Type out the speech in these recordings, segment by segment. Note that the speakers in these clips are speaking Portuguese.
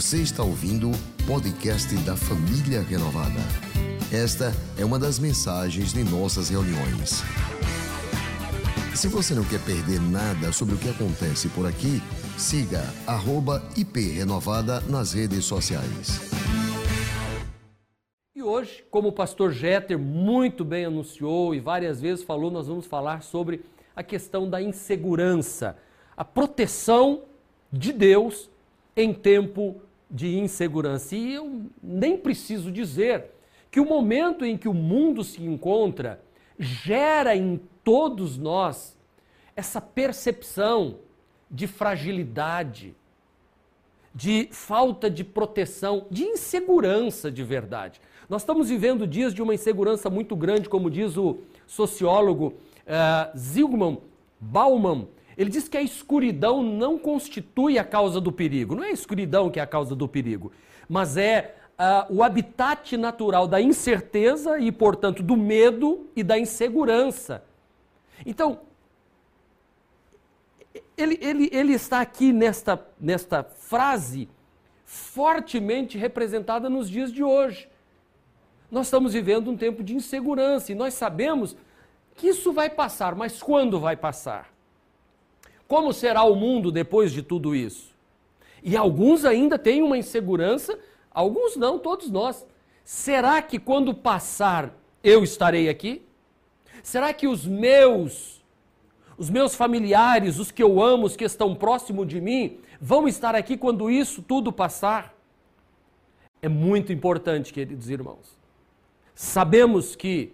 Você está ouvindo o podcast da Família Renovada. Esta é uma das mensagens de nossas reuniões. Se você não quer perder nada sobre o que acontece por aqui, siga @iprenovada nas redes sociais. E hoje, como o pastor Jeter muito bem anunciou e várias vezes falou, nós vamos falar sobre a questão da insegurança, a proteção de Deus em tempo de insegurança. E eu nem preciso dizer que o momento em que o mundo se encontra gera em todos nós essa percepção de fragilidade, de falta de proteção, de insegurança de verdade. Nós estamos vivendo dias de uma insegurança muito grande, como diz o sociólogo uh, Zygmunt Bauman, ele diz que a escuridão não constitui a causa do perigo. Não é a escuridão que é a causa do perigo, mas é uh, o habitat natural da incerteza e, portanto, do medo e da insegurança. Então, ele, ele, ele está aqui nesta, nesta frase fortemente representada nos dias de hoje. Nós estamos vivendo um tempo de insegurança e nós sabemos que isso vai passar, mas quando vai passar? Como será o mundo depois de tudo isso? E alguns ainda têm uma insegurança, alguns não, todos nós. Será que quando passar eu estarei aqui? Será que os meus, os meus familiares, os que eu amo, os que estão próximo de mim, vão estar aqui quando isso tudo passar? É muito importante, queridos irmãos. Sabemos que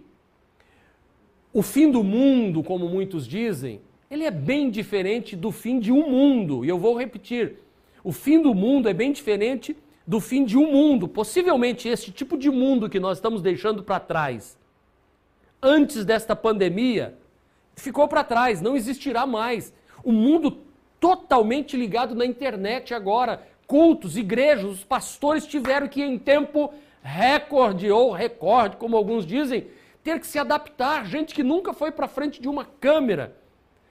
o fim do mundo, como muitos dizem, ele é bem diferente do fim de um mundo. E eu vou repetir: o fim do mundo é bem diferente do fim de um mundo. Possivelmente esse tipo de mundo que nós estamos deixando para trás, antes desta pandemia, ficou para trás, não existirá mais. O mundo totalmente ligado na internet agora, cultos, igrejas, os pastores tiveram que em tempo recorde ou recorde, como alguns dizem, ter que se adaptar, gente que nunca foi para frente de uma câmera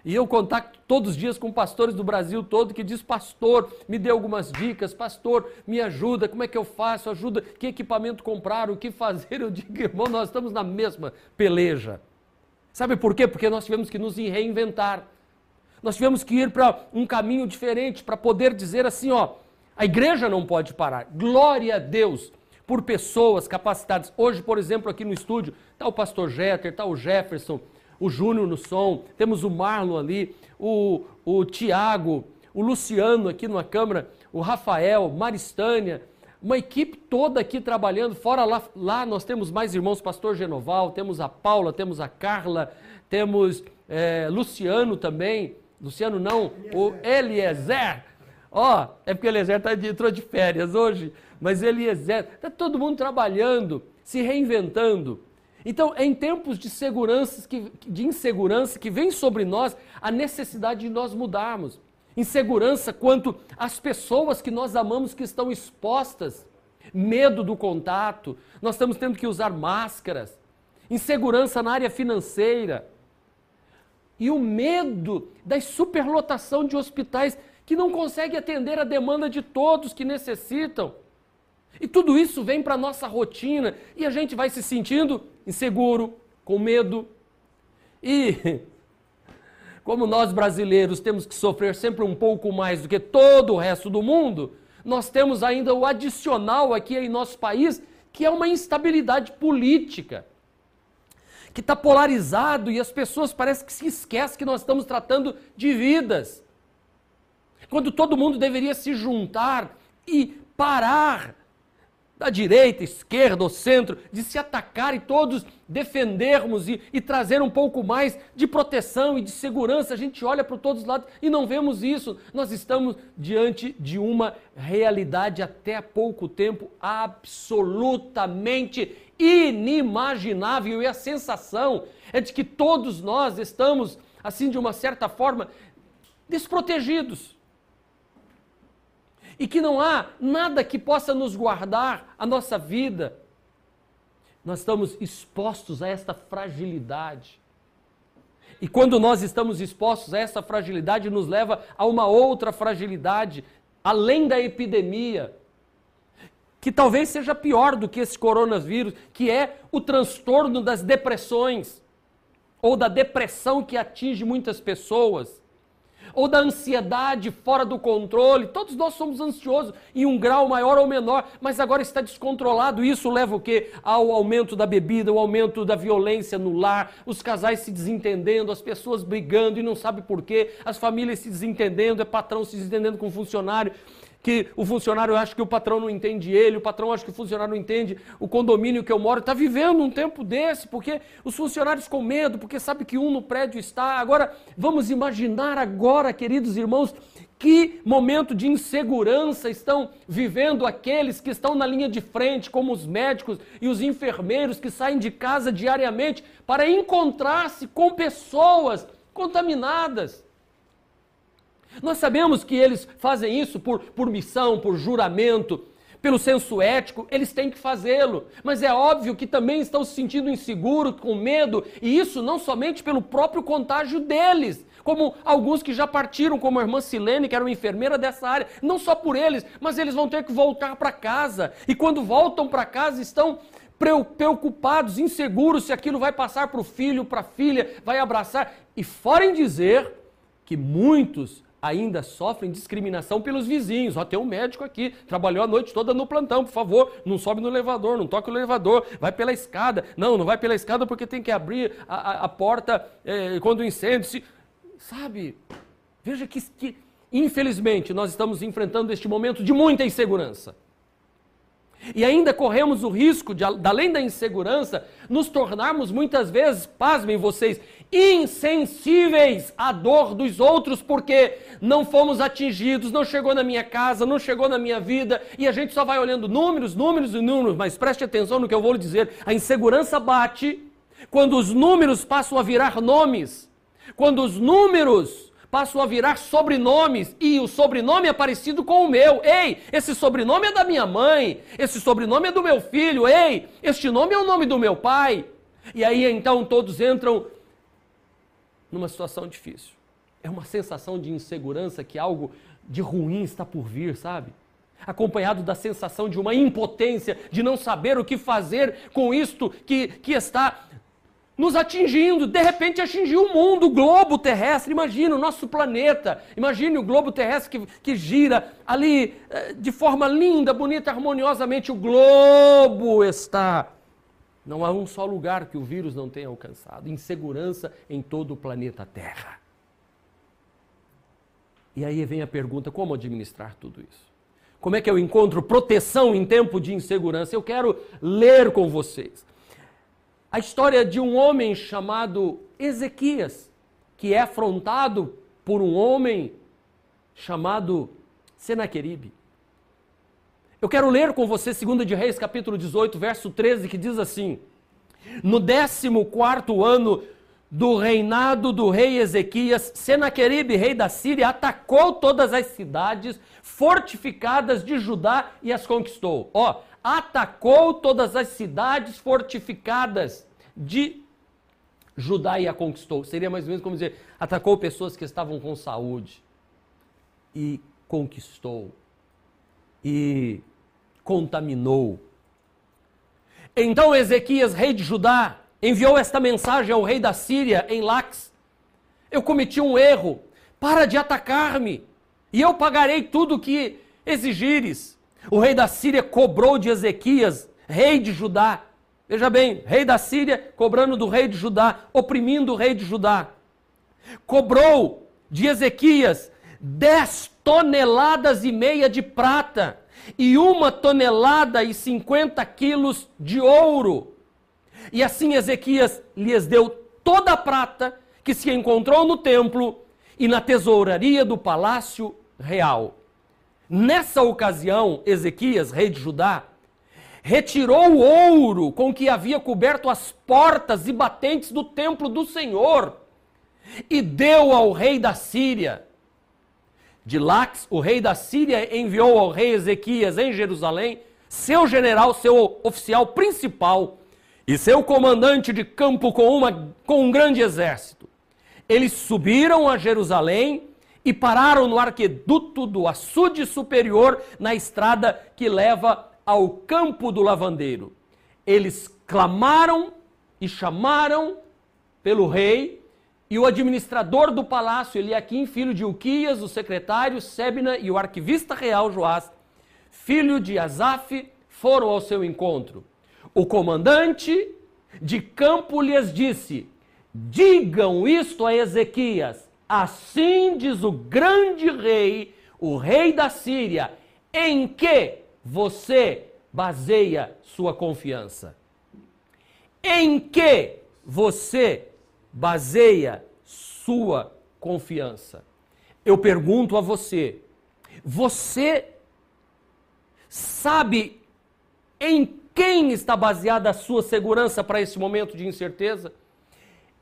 e eu contacto todos os dias com pastores do Brasil todo que diz: Pastor, me dê algumas dicas, pastor, me ajuda, como é que eu faço? Ajuda, que equipamento comprar, o que fazer? Eu digo, irmão, nós estamos na mesma peleja. Sabe por quê? Porque nós tivemos que nos reinventar. Nós tivemos que ir para um caminho diferente para poder dizer assim: ó, a igreja não pode parar. Glória a Deus por pessoas capacitadas. Hoje, por exemplo, aqui no estúdio, está o pastor Jeter, está o Jefferson, o Júnior no som, temos o Marlon ali, o, o Tiago, o Luciano aqui numa câmara, o Rafael, Maristânia, uma equipe toda aqui trabalhando. Fora lá, lá nós temos mais irmãos, pastor Genoval, temos a Paula, temos a Carla, temos é, Luciano também. Luciano não, Eliezer. o Eliezer. Ó, oh, é porque Eliezer tá de, entrou de férias hoje, mas Eliezer, está todo mundo trabalhando, se reinventando. Então, é em tempos de, segurança, de insegurança que vem sobre nós a necessidade de nós mudarmos. Insegurança quanto às pessoas que nós amamos que estão expostas, medo do contato, nós estamos tendo que usar máscaras, insegurança na área financeira e o medo da superlotação de hospitais que não consegue atender a demanda de todos que necessitam. E tudo isso vem para a nossa rotina e a gente vai se sentindo inseguro, com medo. E como nós brasileiros temos que sofrer sempre um pouco mais do que todo o resto do mundo, nós temos ainda o adicional aqui em nosso país, que é uma instabilidade política, que está polarizado e as pessoas parecem que se esquecem que nós estamos tratando de vidas. Quando todo mundo deveria se juntar e parar da direita, esquerda ou centro, de se atacar e todos defendermos e, e, trazer um pouco mais de proteção e de segurança. A gente olha para todos os lados e não vemos isso. Nós estamos diante de uma realidade até há pouco tempo absolutamente inimaginável e a sensação é de que todos nós estamos, assim, de uma certa forma, desprotegidos e que não há nada que possa nos guardar a nossa vida. Nós estamos expostos a esta fragilidade. E quando nós estamos expostos a essa fragilidade, nos leva a uma outra fragilidade, além da epidemia, que talvez seja pior do que esse coronavírus, que é o transtorno das depressões, ou da depressão que atinge muitas pessoas ou da ansiedade fora do controle. Todos nós somos ansiosos em um grau maior ou menor, mas agora está descontrolado. Isso leva o quê? Ao aumento da bebida, ao aumento da violência no lar, os casais se desentendendo, as pessoas brigando e não sabe por quê, as famílias se desentendendo, é patrão se desentendendo com funcionário que o funcionário acha que o patrão não entende ele, o patrão acha que o funcionário não entende o condomínio que eu moro. Está vivendo um tempo desse, porque os funcionários com medo, porque sabe que um no prédio está. Agora, vamos imaginar agora, queridos irmãos, que momento de insegurança estão vivendo aqueles que estão na linha de frente, como os médicos e os enfermeiros que saem de casa diariamente para encontrar-se com pessoas contaminadas. Nós sabemos que eles fazem isso por, por missão, por juramento, pelo senso ético, eles têm que fazê-lo. Mas é óbvio que também estão se sentindo inseguros, com medo, e isso não somente pelo próprio contágio deles, como alguns que já partiram, como a irmã Silene, que era uma enfermeira dessa área, não só por eles, mas eles vão ter que voltar para casa. E quando voltam para casa, estão preocupados, inseguros se aquilo vai passar para o filho, para a filha, vai abraçar. E fora em dizer que muitos ainda sofrem discriminação pelos vizinhos. Ó, tem um médico aqui, trabalhou a noite toda no plantão, por favor, não sobe no elevador, não toque o elevador, vai pela escada. Não, não vai pela escada porque tem que abrir a, a, a porta é, quando incêndio se... Sabe, veja que, que, infelizmente, nós estamos enfrentando este momento de muita insegurança. E ainda corremos o risco de, além da insegurança, nos tornarmos muitas vezes, pasmem vocês, insensíveis à dor dos outros, porque não fomos atingidos, não chegou na minha casa, não chegou na minha vida, e a gente só vai olhando números, números e números, mas preste atenção no que eu vou lhe dizer: a insegurança bate quando os números passam a virar nomes, quando os números passam a virar sobrenomes e o sobrenome é parecido com o meu. Ei, esse sobrenome é da minha mãe, esse sobrenome é do meu filho. Ei, este nome é o nome do meu pai. E aí então todos entram numa situação difícil. É uma sensação de insegurança que algo de ruim está por vir, sabe? Acompanhado da sensação de uma impotência, de não saber o que fazer com isto que, que está nos atingindo, de repente atingiu o mundo, o globo terrestre. Imagina o nosso planeta, imagine o globo terrestre que, que gira ali eh, de forma linda, bonita, harmoniosamente. O globo está não há um só lugar que o vírus não tenha alcançado. Insegurança em todo o planeta Terra. E aí vem a pergunta: como administrar tudo isso? Como é que eu encontro proteção em tempo de insegurança? Eu quero ler com vocês a história de um homem chamado Ezequias, que é afrontado por um homem chamado Senaqueribe. Eu quero ler com você 2 de Reis, capítulo 18, verso 13, que diz assim: No 14 ano do reinado do rei Ezequias, Senaqueribe, rei da Síria, atacou todas as cidades fortificadas de Judá e as conquistou. Ó, atacou todas as cidades fortificadas de Judá e a conquistou. Seria mais ou menos como dizer, atacou pessoas que estavam com saúde e conquistou e contaminou. Então Ezequias, rei de Judá, enviou esta mensagem ao rei da Síria em Lax: Eu cometi um erro, para de atacar-me, e eu pagarei tudo o que exigires. O rei da Síria cobrou de Ezequias, rei de Judá. Veja bem, rei da Síria cobrando do rei de Judá, oprimindo o rei de Judá. Cobrou de Ezequias dez toneladas e meia de prata e uma tonelada e cinquenta quilos de ouro. E assim Ezequias lhes deu toda a prata que se encontrou no templo e na tesouraria do palácio real. Nessa ocasião, Ezequias, rei de Judá, retirou o ouro com que havia coberto as portas e batentes do templo do Senhor e deu ao rei da Síria de Lax, o rei da Síria enviou ao rei Ezequias em Jerusalém seu general, seu oficial principal e seu comandante de campo com, uma, com um grande exército. Eles subiram a Jerusalém e pararam no arqueduto do açude superior na estrada que leva ao campo do lavandeiro. Eles clamaram e chamaram pelo rei, e o administrador do palácio, Eliaquim, filho de Uquias, o secretário, Sebna e o arquivista real Joás, filho de Asaf, foram ao seu encontro. O comandante de campo lhes disse: Digam isto a Ezequias: Assim diz o grande rei, o rei da Síria, em que você baseia sua confiança? Em que você baseia sua confiança? Eu pergunto a você: você sabe em quem está baseada a sua segurança para esse momento de incerteza?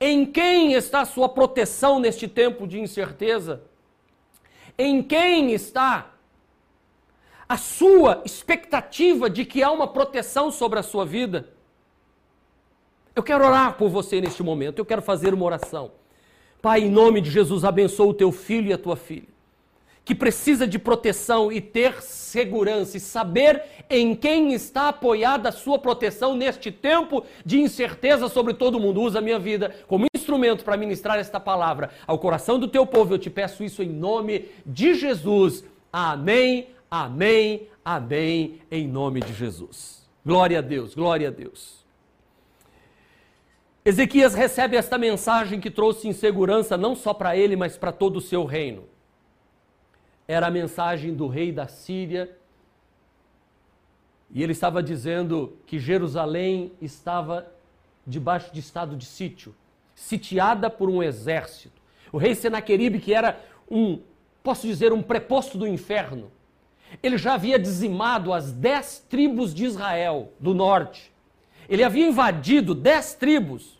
Em quem está a sua proteção neste tempo de incerteza? Em quem está a sua expectativa de que há uma proteção sobre a sua vida? Eu quero orar por você neste momento, eu quero fazer uma oração. Pai, em nome de Jesus, abençoa o teu filho e a tua filha que precisa de proteção e ter segurança e saber em quem está apoiada a sua proteção neste tempo de incerteza sobre todo mundo. Usa a minha vida como instrumento para ministrar esta palavra ao coração do teu povo. Eu te peço isso em nome de Jesus. Amém, amém, amém, em nome de Jesus. Glória a Deus, glória a Deus. Ezequias recebe esta mensagem que trouxe insegurança não só para ele, mas para todo o seu reino era a mensagem do rei da Síria. E ele estava dizendo que Jerusalém estava debaixo de estado de sítio, sitiada por um exército. O rei Senaqueribe, que era um, posso dizer, um preposto do inferno, ele já havia dizimado as dez tribos de Israel do norte. Ele havia invadido dez tribos,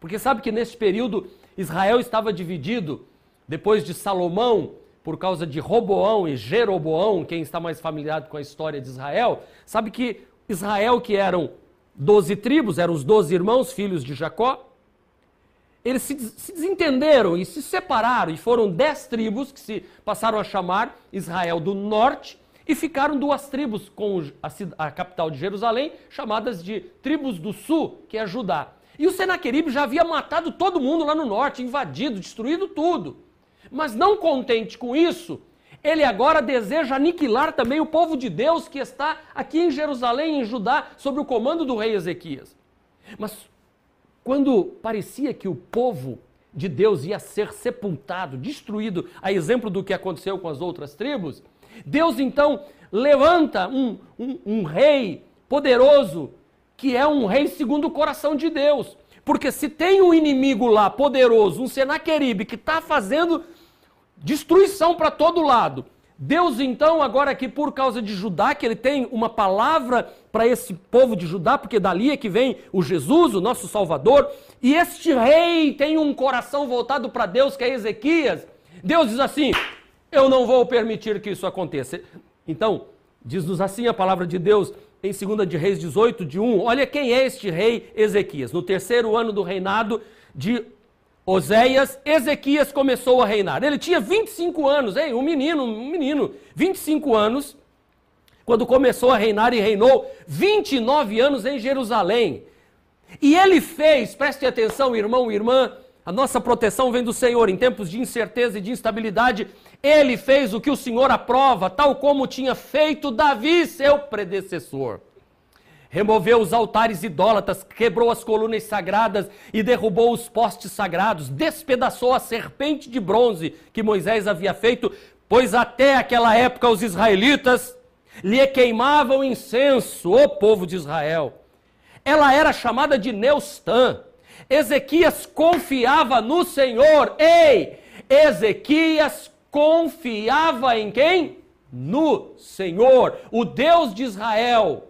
porque sabe que nesse período Israel estava dividido, depois de Salomão por causa de Roboão e Jeroboão, quem está mais familiarizado com a história de Israel, sabe que Israel, que eram doze tribos, eram os doze irmãos, filhos de Jacó, eles se, se, desentenderam e se separaram, e foram dez tribos que se passaram a chamar Israel do Norte, e ficaram duas tribos com a, capital de Jerusalém, chamadas de tribos do Sul, que é Judá. E o Senaqueribe já havia matado todo mundo lá no norte, invadido, destruído tudo. Mas não contente com isso, ele agora deseja aniquilar também o povo de Deus que está aqui em Jerusalém, em Judá, sob o comando do rei Ezequias. Mas quando parecia que o povo de Deus ia ser sepultado, destruído, a exemplo do que aconteceu com as outras tribos, Deus então levanta um, um, um rei poderoso, que é um rei segundo o coração de Deus. Porque se tem um inimigo lá poderoso, um Senaqueribe, que está fazendo destruição para todo lado. Deus, então, agora aqui por causa de Judá, que ele tem uma palavra para esse povo de Judá, porque dali é que vem o Jesus, o nosso Salvador, e este rei tem um coração voltado para Deus, que é Ezequias. Deus diz assim: Eu não vou permitir que isso aconteça. Então, diz-nos assim a palavra de Deus em 2 de Reis 18, de 1. Olha quem é este rei Ezequias. No terceiro ano do reinado de Oséias, Ezequias começou a reinar. Ele tinha 25 anos, hein? um menino, um menino, 25 anos, quando começou a reinar e reinou 29 anos em Jerusalém. E ele fez, preste atenção, irmão irmã, a nossa proteção vem do Senhor em tempos de incerteza e de instabilidade. Ele fez o que o Senhor aprova, tal como tinha feito Davi, seu predecessor removeu os altares idólatras, quebrou as colunas sagradas e derrubou os postes sagrados, despedaçou a serpente de bronze que Moisés havia feito, pois até aquela época os israelitas lhe queimavam incenso, o povo de Israel. Ela era chamada de Neustã. Ezequias confiava no Senhor. Ei, Ezequias confiava em quem? No Senhor, o Deus de Israel.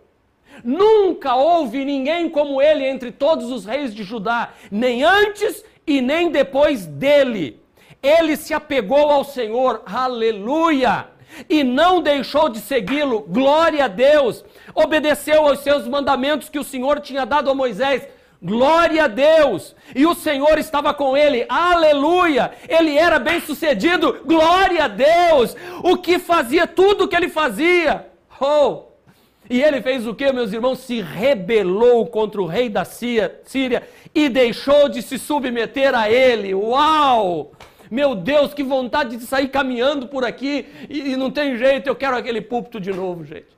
Nunca houve ninguém como ele entre todos os reis de Judá, nem antes e nem depois dele. Ele se apegou ao Senhor, aleluia, e não deixou de segui-lo, glória a Deus. Obedeceu aos seus mandamentos que o Senhor tinha dado a Moisés, Glória a Deus! E o Senhor estava com ele, aleluia! Ele era bem sucedido, glória a Deus! O que fazia tudo o que ele fazia. Oh, E ele fez o que, meus irmãos? Se rebelou contra o rei da Síria e deixou de se submeter a ele. Uau! Meu Deus, que vontade de sair caminhando por aqui e, e não tem jeito, eu quero aquele púlpito de novo, gente.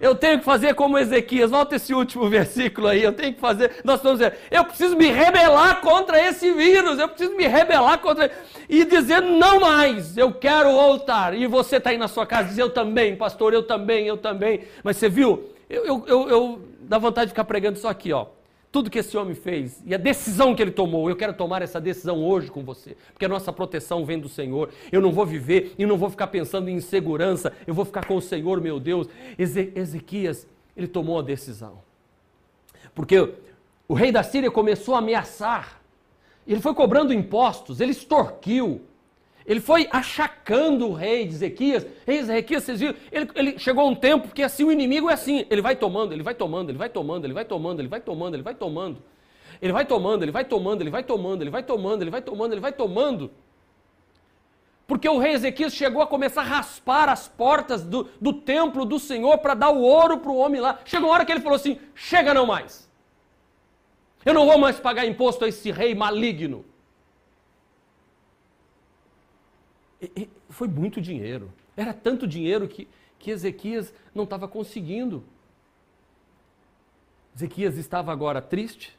Eu tenho que fazer como Ezequias. Volta esse último versículo aí. Eu tenho que fazer. Nós estamos dizendo, eu preciso me rebelar contra esse vírus. Eu preciso me rebelar contra. E dizer não mais. Eu quero voltar. E você está aí na sua casa diz, eu também, pastor, eu também, eu também. Mas você viu? Eu, eu, eu, eu dá vontade de ficar pregando isso aqui, ó tudo que esse homem fez e a decisão que ele tomou. Eu quero tomar essa decisão hoje com você, porque a nossa proteção vem do Senhor. Eu não vou viver e não vou ficar pensando em insegurança, eu vou ficar com o Senhor, meu Deus. Eze Ezequias, ele tomou a decisão. Porque o rei da Síria começou a ameaçar, ele foi cobrando impostos, ele extorquiu, ele foi achacando o rei de Ezequias. Rei Ezequias, vocês viram? Ele, ele, chegou um tempo que assim o inimigo é assim. Ele vai tomando, ele vai tomando, ele vai tomando, ele vai tomando, ele vai tomando, ele vai tomando. Ele vai tomando, ele vai tomando, ele vai tomando, ele vai tomando, ele vai tomando, ele vai tomando. Porque o rei Ezequias chegou a começar a raspar as portas do, do templo do Senhor para dar o ouro para o homem lá. Chegou uma hora que ele falou assim: chega não mais. Eu não vou mais pagar imposto a esse rei maligno. Foi muito dinheiro. Era tanto dinheiro que, que Ezequias não estava conseguindo. Ezequias estava agora triste,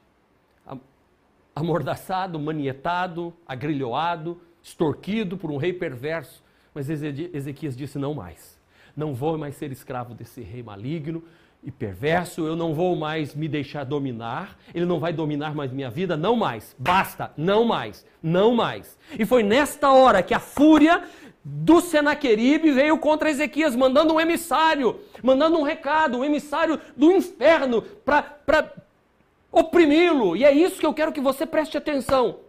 amordaçado, manietado, agrilhoado, extorquido por um rei perverso. Mas Ezequias disse: não mais. Não vou mais ser escravo desse rei maligno e perverso, eu não vou mais me deixar dominar, ele não vai dominar mais minha vida, não mais, basta, não mais, não mais. E foi nesta hora que a fúria do Senaqueribe veio contra Ezequias, mandando um emissário, mandando um recado, um emissário do inferno para oprimi-lo. E é isso que eu quero que você preste atenção.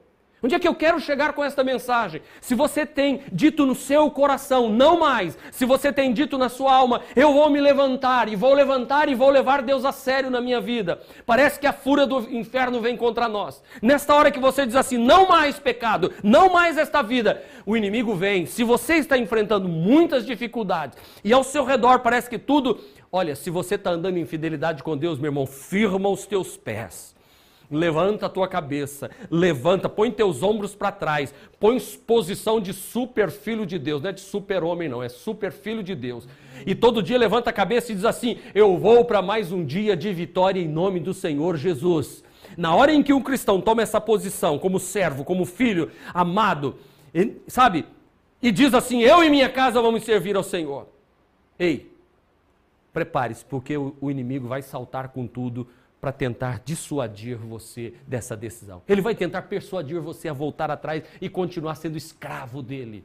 Onde é que eu quero chegar com esta mensagem? Se você tem dito no seu coração, não mais, se você tem dito na sua alma, eu vou me levantar e vou levantar e vou levar Deus a sério na minha vida. Parece que a fúria do inferno vem contra nós. Nesta hora que você diz assim, não mais pecado, não mais esta vida, o inimigo vem. Se você está enfrentando muitas dificuldades e ao seu redor parece que tudo, olha, se você está andando em fidelidade com Deus, meu irmão, firma os teus pés Levanta a tua cabeça, levanta, põe teus ombros para trás, põe posição de super filho de Deus, não é de super homem não, é super filho de Deus. E todo dia levanta a cabeça e diz assim: Eu vou para mais um dia de vitória em nome do Senhor Jesus. Na hora em que um cristão toma essa posição, como servo, como filho amado, sabe? E diz assim: Eu e minha casa vamos servir ao Senhor. Ei, prepare-se, porque o inimigo vai saltar com tudo para tentar dissuadir você dessa decisão. Ele vai tentar persuadir você a voltar atrás e continuar sendo escravo dele,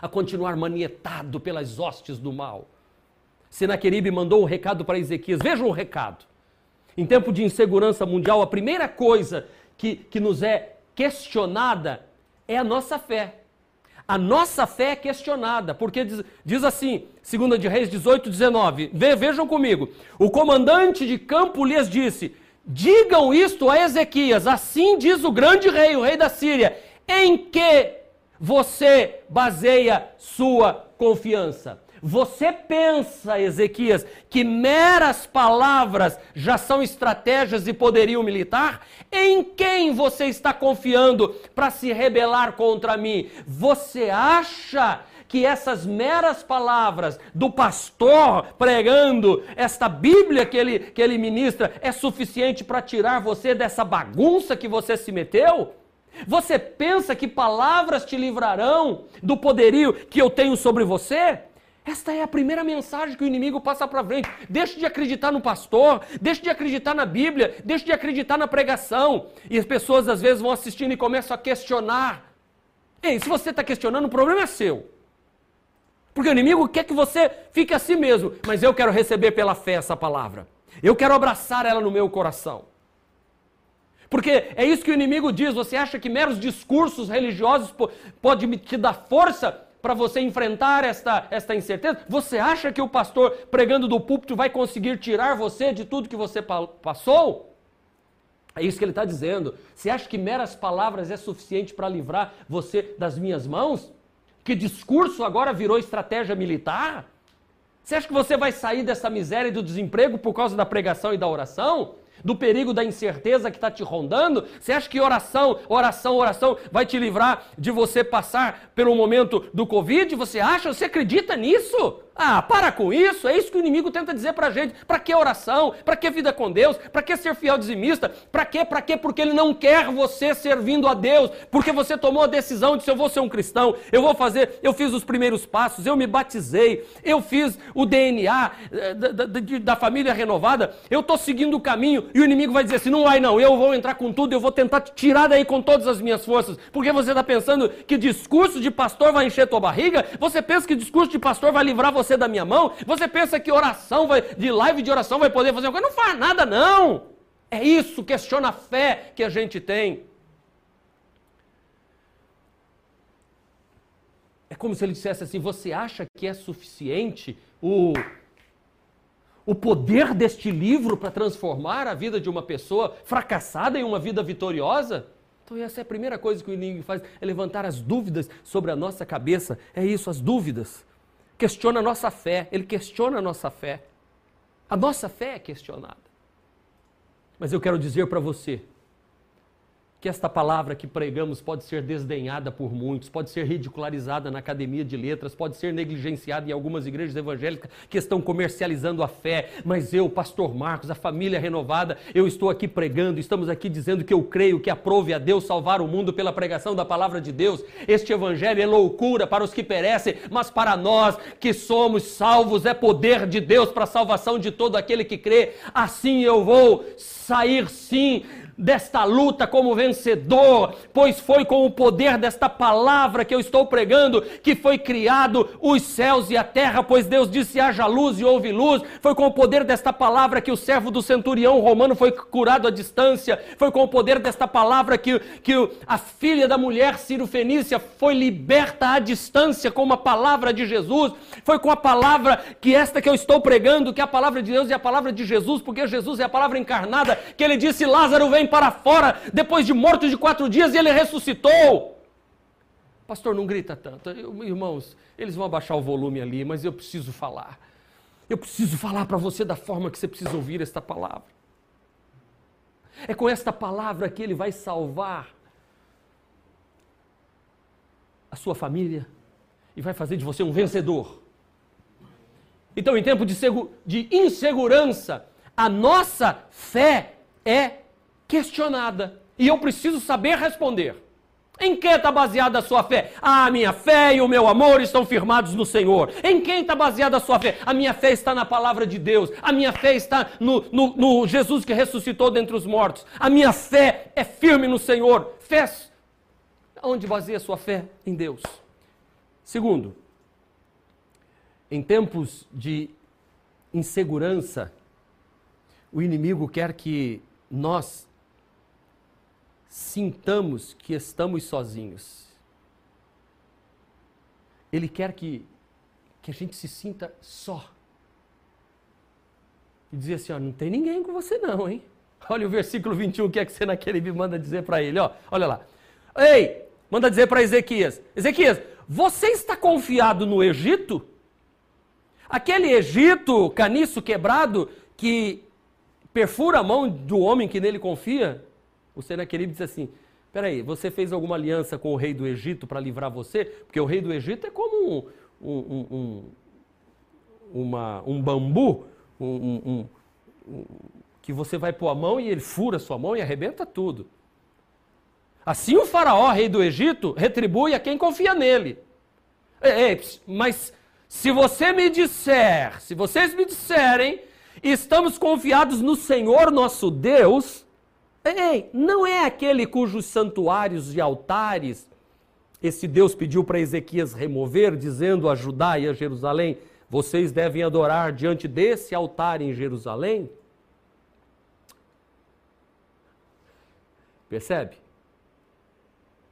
a continuar manietado pelas hostes do mal. Senaqueribe mandou um recado para Ezequias. Vejam o recado. Em tempo de insegurança mundial, a primeira coisa que, que nos é questionada é a nossa fé. A nossa fé é questionada, porque diz, diz assim, 2 de Reis 18, 19, Ve, vejam comigo, o comandante de campo lhes disse, digam isto a Ezequias, assim diz o grande rei, o rei da Síria, em que você baseia sua confiança? Você pensa, Ezequias, que meras palavras já são estratégias e poderio militar? Em quem você está confiando para se rebelar contra mim? Você acha que essas meras palavras do pastor pregando esta Bíblia que ele, que ele ministra é suficiente para tirar você dessa bagunça que você se meteu? Você pensa que palavras te livrarão do poderio que eu tenho sobre você? Esta é a primeira mensagem que o inimigo passa para frente. Deixe de acreditar no pastor, deixe de acreditar na Bíblia, deixe de acreditar na pregação. E as pessoas às vezes vão assistindo e começam a questionar. Ei, se você está questionando, o problema é seu. Porque o inimigo quer que você fique assim mesmo. Mas eu quero receber pela fé essa palavra. Eu quero abraçar ela no meu coração. Porque é isso que o inimigo diz. Você acha que meros discursos religiosos podem te dar força para você enfrentar esta, esta incerteza? Você acha que o pastor pregando do púlpito vai conseguir tirar você de tudo que você passou? É isso que ele está dizendo. Você acha que meras palavras é suficiente para livrar você das minhas mãos? Que discurso agora virou estratégia militar? Você acha que você vai sair dessa miséria e do desemprego por causa da pregação e da oração? Do perigo da incerteza que está te rondando? Você acha que oração, oração, oração vai te livrar de você passar pelo momento do Covid? Você acha? Você acredita nisso? Ah, para com isso. É isso que o inimigo tenta dizer pra gente. Para que oração? Para que vida com Deus? Para que ser fiel dizimista? Para quê? Para quê? Porque ele não quer você servindo a Deus. Porque você tomou a decisão de se eu vou ser um cristão, eu vou fazer, eu fiz os primeiros passos, eu me batizei, eu fiz o DNA eh, da, da, da família renovada, eu estou seguindo o caminho e o inimigo vai dizer assim: não vai não, eu vou entrar com tudo, eu vou tentar te tirar daí com todas as minhas forças. Porque você está pensando que discurso de pastor vai encher tua barriga? Você pensa que discurso de pastor vai livrar você você da minha mão? Você pensa que oração vai, de live de oração vai poder fazer uma coisa? Não faz nada, não. É isso, questiona a fé que a gente tem. É como se ele dissesse assim: você acha que é suficiente o, o poder deste livro para transformar a vida de uma pessoa fracassada em uma vida vitoriosa? Então, essa é a primeira coisa que o inimigo faz: é levantar as dúvidas sobre a nossa cabeça. É isso, as dúvidas questiona a nossa fé, ele questiona a nossa fé. A nossa fé é questionada. Mas eu quero dizer para você, que esta palavra que pregamos pode ser desdenhada por muitos, pode ser ridicularizada na academia de letras, pode ser negligenciada em algumas igrejas evangélicas que estão comercializando a fé, mas eu, pastor Marcos, a família renovada, eu estou aqui pregando, estamos aqui dizendo que eu creio que aprove a Deus salvar o mundo pela pregação da palavra de Deus. Este evangelho é loucura para os que perecem, mas para nós que somos salvos é poder de Deus para a salvação de todo aquele que crê. Assim eu vou sair sim desta luta como vencedor, pois foi com o poder desta palavra que eu estou pregando que foi criado os céus e a terra, pois Deus disse: haja luz e houve luz. Foi com o poder desta palavra que o servo do centurião romano foi curado à distância. Foi com o poder desta palavra que, que a filha da mulher Ciro Fenícia foi liberta à distância com uma palavra de Jesus. Foi com a palavra que esta que eu estou pregando, que é a palavra de Deus e a palavra de Jesus, porque Jesus é a palavra encarnada, que ele disse: Lázaro vem para fora depois de morto de quatro dias e ele ressuscitou. Pastor, não grita tanto. Irmãos, eles vão abaixar o volume ali, mas eu preciso falar. Eu preciso falar para você da forma que você precisa ouvir esta palavra. É com esta palavra que ele vai salvar a sua família e vai fazer de você um vencedor. Então, em tempo de, de insegurança, a nossa fé é questionada. E eu preciso saber responder. Em que está baseada a sua fé? Ah, a minha fé e o meu amor estão firmados no Senhor. Em quem está baseada a sua fé? A minha fé está na palavra de Deus. A minha fé está no, no, no Jesus que ressuscitou dentre os mortos. A minha fé é firme no Senhor. Fé. Onde baseia a sua fé? Em Deus. Segundo, em tempos de insegurança, o inimigo quer que nós sintamos que estamos sozinhos. Ele quer que, que a gente se sinta só. E dizer assim: ó, não tem ninguém com você, não, hein? Olha o versículo 21, o que é que você naquele me manda dizer para ele, ó. Olha lá. Ei, manda dizer para Ezequias: Ezequias, você está confiado no Egito? Aquele Egito, caniço quebrado, que perfura a mão do homem que nele confia? O Senaquerib diz assim: peraí, você fez alguma aliança com o rei do Egito para livrar você? Porque o rei do Egito é como um, um, um, uma, um bambu um, que você vai pôr a mão e ele fura sua mão e arrebenta tudo. Assim o faraó, rei do Egito, retribui a quem confia nele. Mas se você me disser, se vocês me disserem, estamos confiados no Senhor nosso Deus, Ei, não é aquele cujos santuários e altares esse Deus pediu para Ezequias remover, dizendo a Judá e a Jerusalém: vocês devem adorar diante desse altar em Jerusalém? Percebe?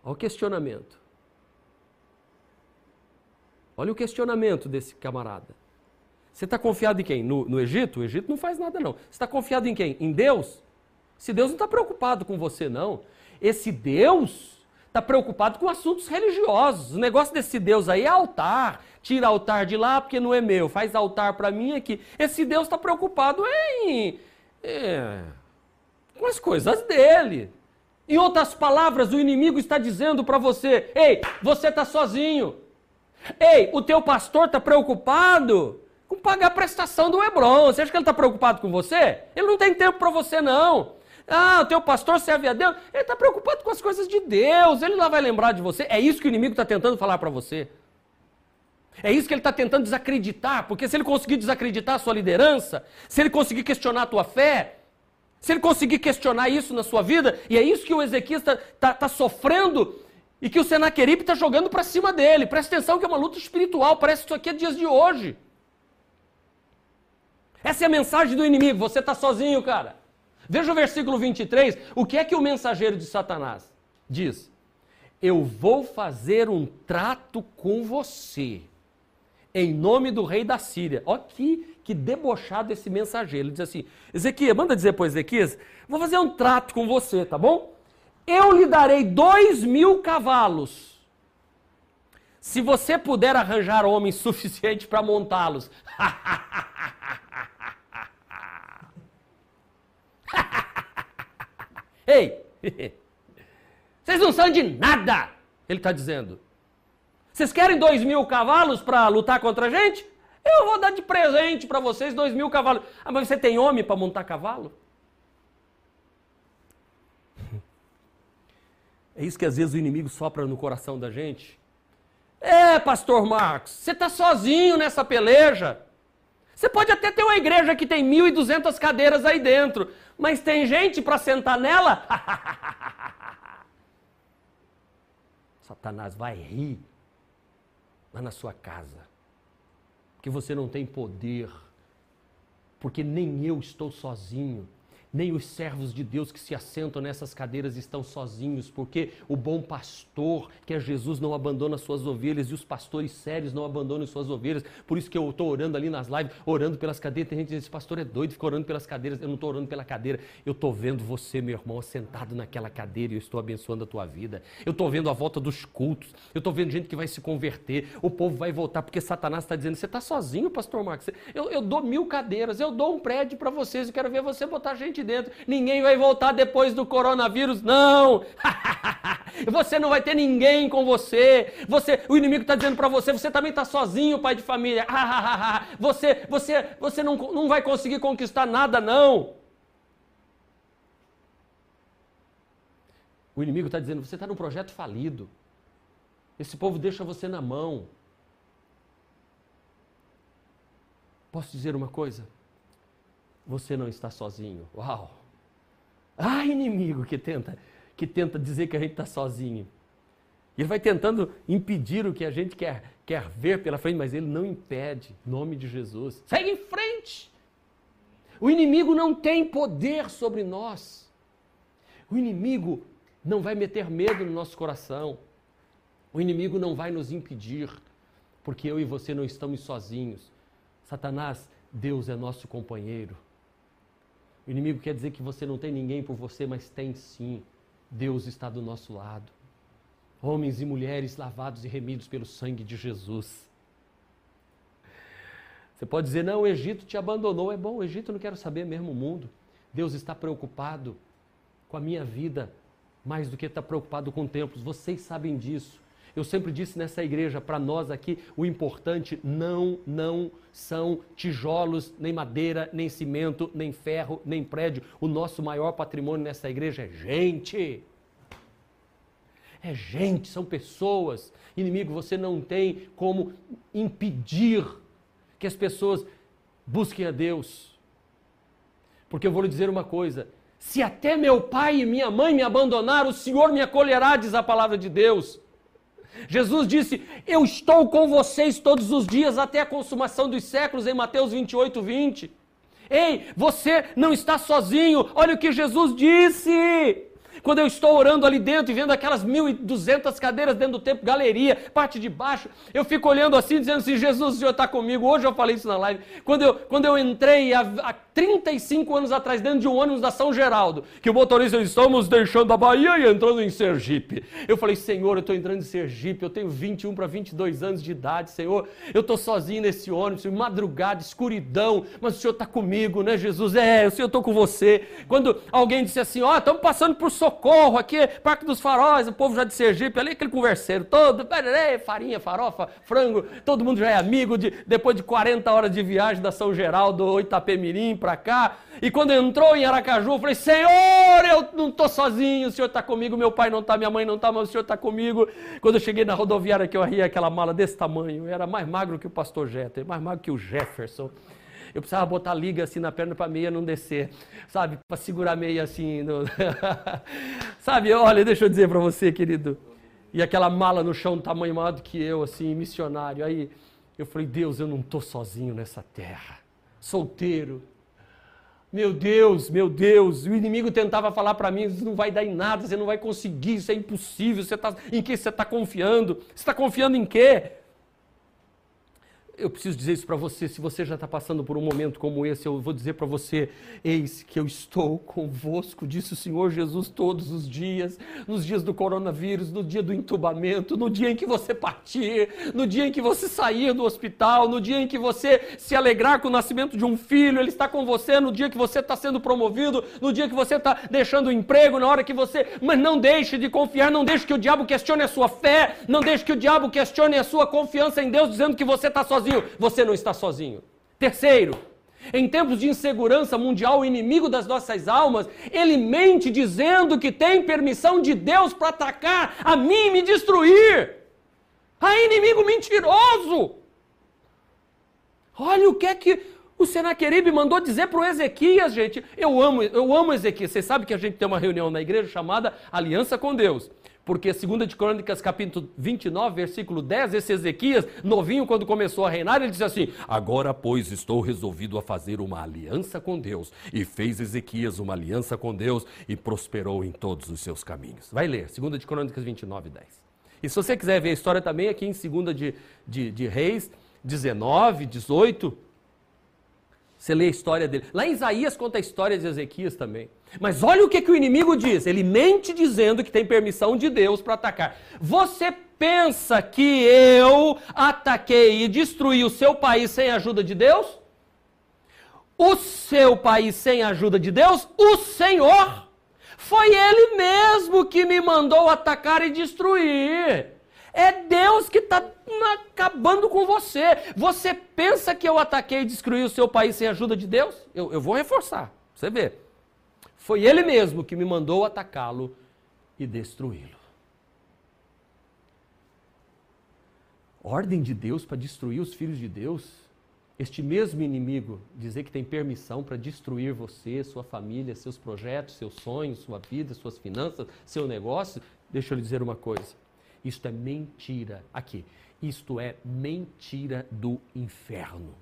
Olha o questionamento. Olha o questionamento desse camarada. Você está confiado em quem? No, no Egito? O Egito não faz nada, não. Você está confiado em quem? Em Deus? Esse Deus não está preocupado com você, não. Esse Deus está preocupado com assuntos religiosos. O negócio desse Deus aí é altar, tira altar de lá porque não é meu, faz altar para mim aqui. Esse Deus está preocupado em, é, com as coisas dele. Em outras palavras, o inimigo está dizendo para você: ei, você está sozinho. Ei, o teu pastor está preocupado com pagar a prestação do Hebron. Você acha que ele está preocupado com você? Ele não tem tempo para você, não. Ah, o teu pastor serve a Deus. Ele está preocupado com as coisas de Deus. Ele não vai lembrar de você. É isso que o inimigo está tentando falar para você. É isso que ele está tentando desacreditar, porque se ele conseguir desacreditar a sua liderança, se ele conseguir questionar a tua fé, se ele conseguir questionar isso na sua vida, e é isso que o Ezequias está tá, tá sofrendo e que o Senaqueribe está jogando para cima dele. Presta atenção que é uma luta espiritual, parece que isso aqui é dias de hoje. Essa é a mensagem do inimigo, você está sozinho, cara. Veja o versículo 23, o que é que o mensageiro de Satanás diz? Eu vou fazer um trato com você, em nome do rei da Síria. Olha que, que debochado esse mensageiro. Ele diz assim: Ezequias, manda dizer para Ezequias, vou fazer um trato com você, tá bom? Eu lhe darei dois mil cavalos. Se você puder arranjar homens suficientes para montá-los. Ei! Vocês não são de nada! Ele está dizendo. Vocês querem dois mil cavalos para lutar contra a gente? Eu vou dar de presente para vocês dois mil cavalos. Ah, mas você tem homem para montar cavalo? É isso que às vezes o inimigo sopra no coração da gente. É, pastor Marcos, você está sozinho nessa peleja. Você pode até ter uma igreja que tem 1.200 cadeiras aí dentro, mas tem gente para sentar nela? Satanás vai rir lá na sua casa, porque você não tem poder, porque nem eu estou sozinho nem os servos de Deus que se assentam nessas cadeiras estão sozinhos, porque o bom pastor, que é Jesus, não abandona suas ovelhas e os pastores sérios não abandonam suas ovelhas. Por isso que eu estou orando ali nas lives, orando pelas cadeiras. Tem gente que diz: esse pastor é doido, fica orando pelas cadeiras. Eu não estou orando pela cadeira, eu estou vendo você, meu irmão, sentado naquela cadeira e eu estou abençoando a tua vida. Eu estou vendo a volta dos cultos, eu estou vendo gente que vai se converter, o povo vai voltar, porque Satanás está dizendo: você está sozinho, pastor Marcos. Eu, eu dou mil cadeiras, eu dou um prédio para vocês, eu quero ver você botar gente dentro. Ninguém vai voltar depois do coronavírus, não. você não vai ter ninguém com você. Você, o inimigo está dizendo para você, você também está sozinho, pai de família. você, você, você não, não vai conseguir conquistar nada, não. O inimigo está dizendo, você está num projeto falido. Esse povo deixa você na mão. Posso dizer uma coisa? Você não está sozinho. Uau! Ah, inimigo que tenta, que tenta dizer que a gente está sozinho. Ele vai tentando impedir o que a gente quer, quer ver pela frente, mas ele não impede. Nome de Jesus. Segue em frente. O inimigo não tem poder sobre nós. O inimigo não vai meter medo no nosso coração. O inimigo não vai nos impedir, porque eu e você não estamos sozinhos. Satanás, Deus é nosso companheiro. O inimigo quer dizer que você não tem ninguém por você, mas tem sim. Deus está do nosso lado. Homens e mulheres lavados e remidos pelo sangue de Jesus. Você pode dizer, não, o Egito te abandonou. É bom, o Egito não quero saber mesmo o mundo. Deus está preocupado com a minha vida mais do que está preocupado com templos. Vocês sabem disso. Eu sempre disse nessa igreja, para nós aqui, o importante não, não são tijolos, nem madeira, nem cimento, nem ferro, nem prédio. O nosso maior patrimônio nessa igreja é gente. É gente, são pessoas. Inimigo, você não tem como impedir que as pessoas busquem a Deus. Porque eu vou lhe dizer uma coisa: se até meu pai e minha mãe me abandonaram, o Senhor me acolherá, diz a palavra de Deus. Jesus disse: Eu estou com vocês todos os dias até a consumação dos séculos, em Mateus 28, 20. Ei, você não está sozinho. Olha o que Jesus disse. Quando eu estou orando ali dentro e vendo aquelas 1.200 cadeiras dentro do templo, galeria, parte de baixo, eu fico olhando assim, dizendo assim: Jesus, o Senhor está comigo. Hoje eu falei isso na live. Quando eu, quando eu entrei há, há 35 anos atrás dentro de um ônibus da São Geraldo, que o motorista disse: estamos deixando a Bahia e entrando em Sergipe. Eu falei: Senhor, eu estou entrando em Sergipe, eu tenho 21 para 22 anos de idade, Senhor. Eu estou sozinho nesse ônibus, madrugada, escuridão, mas o Senhor está comigo, né, Jesus? É, o Senhor estou com você. Quando alguém disse assim: Ó, oh, estamos passando por socorro aqui, Parque dos Faróis, o povo já de Sergipe, ali aquele converseiro todo, farinha, farofa, frango, todo mundo já é amigo de, depois de 40 horas de viagem da São Geraldo, Itapemirim para cá. E quando entrou em Aracaju, eu falei: Senhor, eu não estou sozinho, o Senhor está comigo, meu pai não está, minha mãe não está, mas o Senhor está comigo. Quando eu cheguei na rodoviária que eu arria aquela mala desse tamanho, eu era mais magro que o pastor Jeter, mais magro que o Jefferson. Eu precisava botar liga assim na perna para meia não descer, sabe? Para segurar a meia assim. No... sabe, olha, deixa eu dizer para você, querido. E aquela mala no chão, tamanho maior do que eu, assim, missionário. Aí eu falei, Deus, eu não estou sozinho nessa terra. Solteiro. Meu Deus, meu Deus. O inimigo tentava falar para mim, isso não vai dar em nada, você não vai conseguir, isso é impossível. Você tá... Em que você está confiando? Você está confiando em quê? Eu preciso dizer isso para você. Se você já está passando por um momento como esse, eu vou dizer para você: eis que eu estou convosco, disse o Senhor Jesus todos os dias, nos dias do coronavírus, no dia do entubamento, no dia em que você partir, no dia em que você sair do hospital, no dia em que você se alegrar com o nascimento de um filho, Ele está com você, no dia que você está sendo promovido, no dia que você está deixando o emprego, na hora que você. Mas não deixe de confiar, não deixe que o diabo questione a sua fé, não deixe que o diabo questione a sua confiança em Deus, dizendo que você está sozinho sozinho, você não está sozinho. Terceiro, em tempos de insegurança mundial, o inimigo das nossas almas, ele mente dizendo que tem permissão de Deus para atacar a mim e me destruir. A inimigo mentiroso. Olha o que é que o Senaqueribe mandou dizer para o Ezequias, gente. Eu amo, eu amo Ezequias. Você sabe que a gente tem uma reunião na igreja chamada Aliança com Deus. Porque 2 de Crônicas, capítulo 29, versículo 10, esse Ezequias, novinho quando começou a reinar, ele disse assim: Agora, pois, estou resolvido a fazer uma aliança com Deus. E fez Ezequias uma aliança com Deus e prosperou em todos os seus caminhos. Vai ler, 2 de Crônicas 29, 10. E se você quiser ver a história também, aqui em 2 de, de, de Reis 19, 18, você lê a história dele. Lá em Isaías conta a história de Ezequias também. Mas olha o que, que o inimigo diz. Ele mente dizendo que tem permissão de Deus para atacar. Você pensa que eu ataquei e destruí o seu país sem a ajuda de Deus? O seu país sem a ajuda de Deus? O Senhor. Foi Ele mesmo que me mandou atacar e destruir. É Deus que está acabando com você. Você pensa que eu ataquei e destruí o seu país sem a ajuda de Deus? Eu, eu vou reforçar, você vê. Foi ele mesmo que me mandou atacá-lo e destruí-lo. Ordem de Deus para destruir os filhos de Deus? Este mesmo inimigo dizer que tem permissão para destruir você, sua família, seus projetos, seus sonhos, sua vida, suas finanças, seu negócio, deixa eu lhe dizer uma coisa. Isto é mentira. Aqui. Isto é mentira do inferno.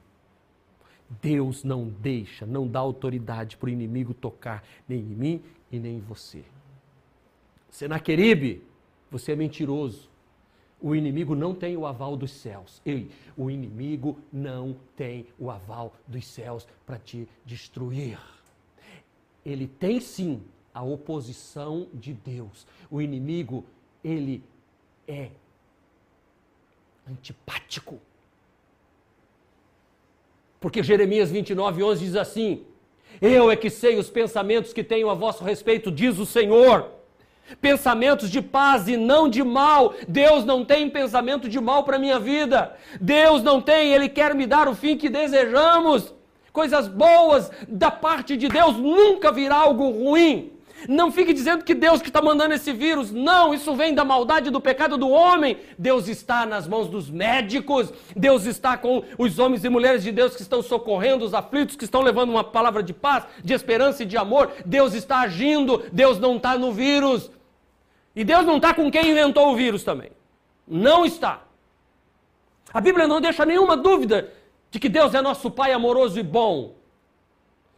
Deus não deixa, não dá autoridade para o inimigo tocar nem em mim e nem em você. Senaqueribe, você é mentiroso. O inimigo não tem o aval dos céus. Ei, o inimigo não tem o aval dos céus para te destruir. Ele tem sim a oposição de Deus. O inimigo, ele é antipático. Porque Jeremias 29, 11 diz assim: Eu é que sei os pensamentos que tenho a vosso respeito, diz o Senhor. Pensamentos de paz e não de mal. Deus não tem pensamento de mal para a minha vida. Deus não tem, Ele quer me dar o fim que desejamos. Coisas boas da parte de Deus nunca virá algo ruim. Não fique dizendo que Deus que está mandando esse vírus. Não, isso vem da maldade do pecado do homem. Deus está nas mãos dos médicos. Deus está com os homens e mulheres de Deus que estão socorrendo os aflitos, que estão levando uma palavra de paz, de esperança e de amor. Deus está agindo. Deus não está no vírus. E Deus não está com quem inventou o vírus também. Não está. A Bíblia não deixa nenhuma dúvida de que Deus é nosso Pai amoroso e bom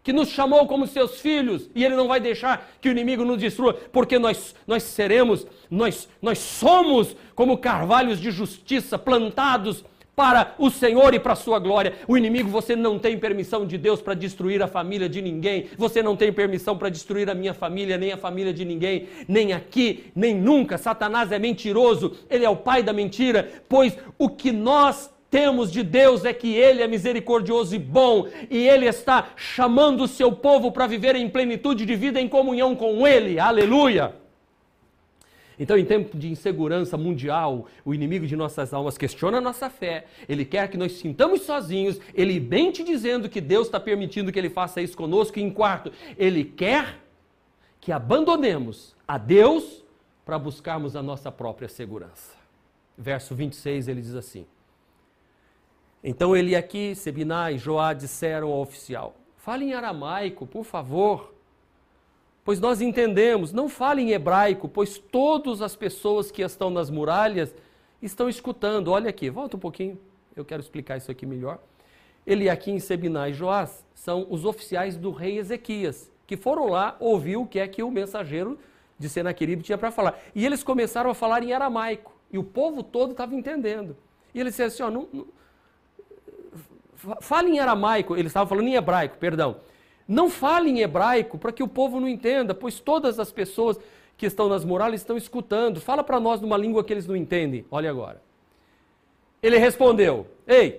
que nos chamou como seus filhos, e Ele não vai deixar que o inimigo nos destrua, porque nós, nós seremos, nós, nós somos como carvalhos de justiça plantados para o Senhor e para a sua glória. O inimigo, você não tem permissão de Deus para destruir a família de ninguém, você não tem permissão para destruir a minha família, nem a família de ninguém, nem aqui, nem nunca. Satanás é mentiroso, ele é o pai da mentira, pois o que nós temos de Deus é que Ele é misericordioso e bom, e Ele está chamando o seu povo para viver em plenitude de vida em comunhão com Ele. Aleluia! Então, em tempo de insegurança mundial, o inimigo de nossas almas questiona a nossa fé, ele quer que nós sintamos sozinhos, ele bem te dizendo que Deus está permitindo que ele faça isso conosco, e em quarto, ele quer que abandonemos a Deus para buscarmos a nossa própria segurança. Verso 26 ele diz assim: então aqui, Sebiná e Joá disseram ao oficial: Fale em aramaico, por favor. Pois nós entendemos, não fale em hebraico, pois todas as pessoas que estão nas muralhas estão escutando. Olha aqui, volta um pouquinho, eu quero explicar isso aqui melhor. Em Sebiná e Joás são os oficiais do rei Ezequias, que foram lá ouvir o que é que o mensageiro de Senaqueribe tinha para falar. E eles começaram a falar em aramaico, e o povo todo estava entendendo. E ele disse assim: ó, não, não fale em aramaico, ele estava falando em hebraico, perdão. Não fale em hebraico para que o povo não entenda, pois todas as pessoas que estão nas muralhas estão escutando. Fala para nós numa língua que eles não entendem. Olha agora. Ele respondeu: Ei,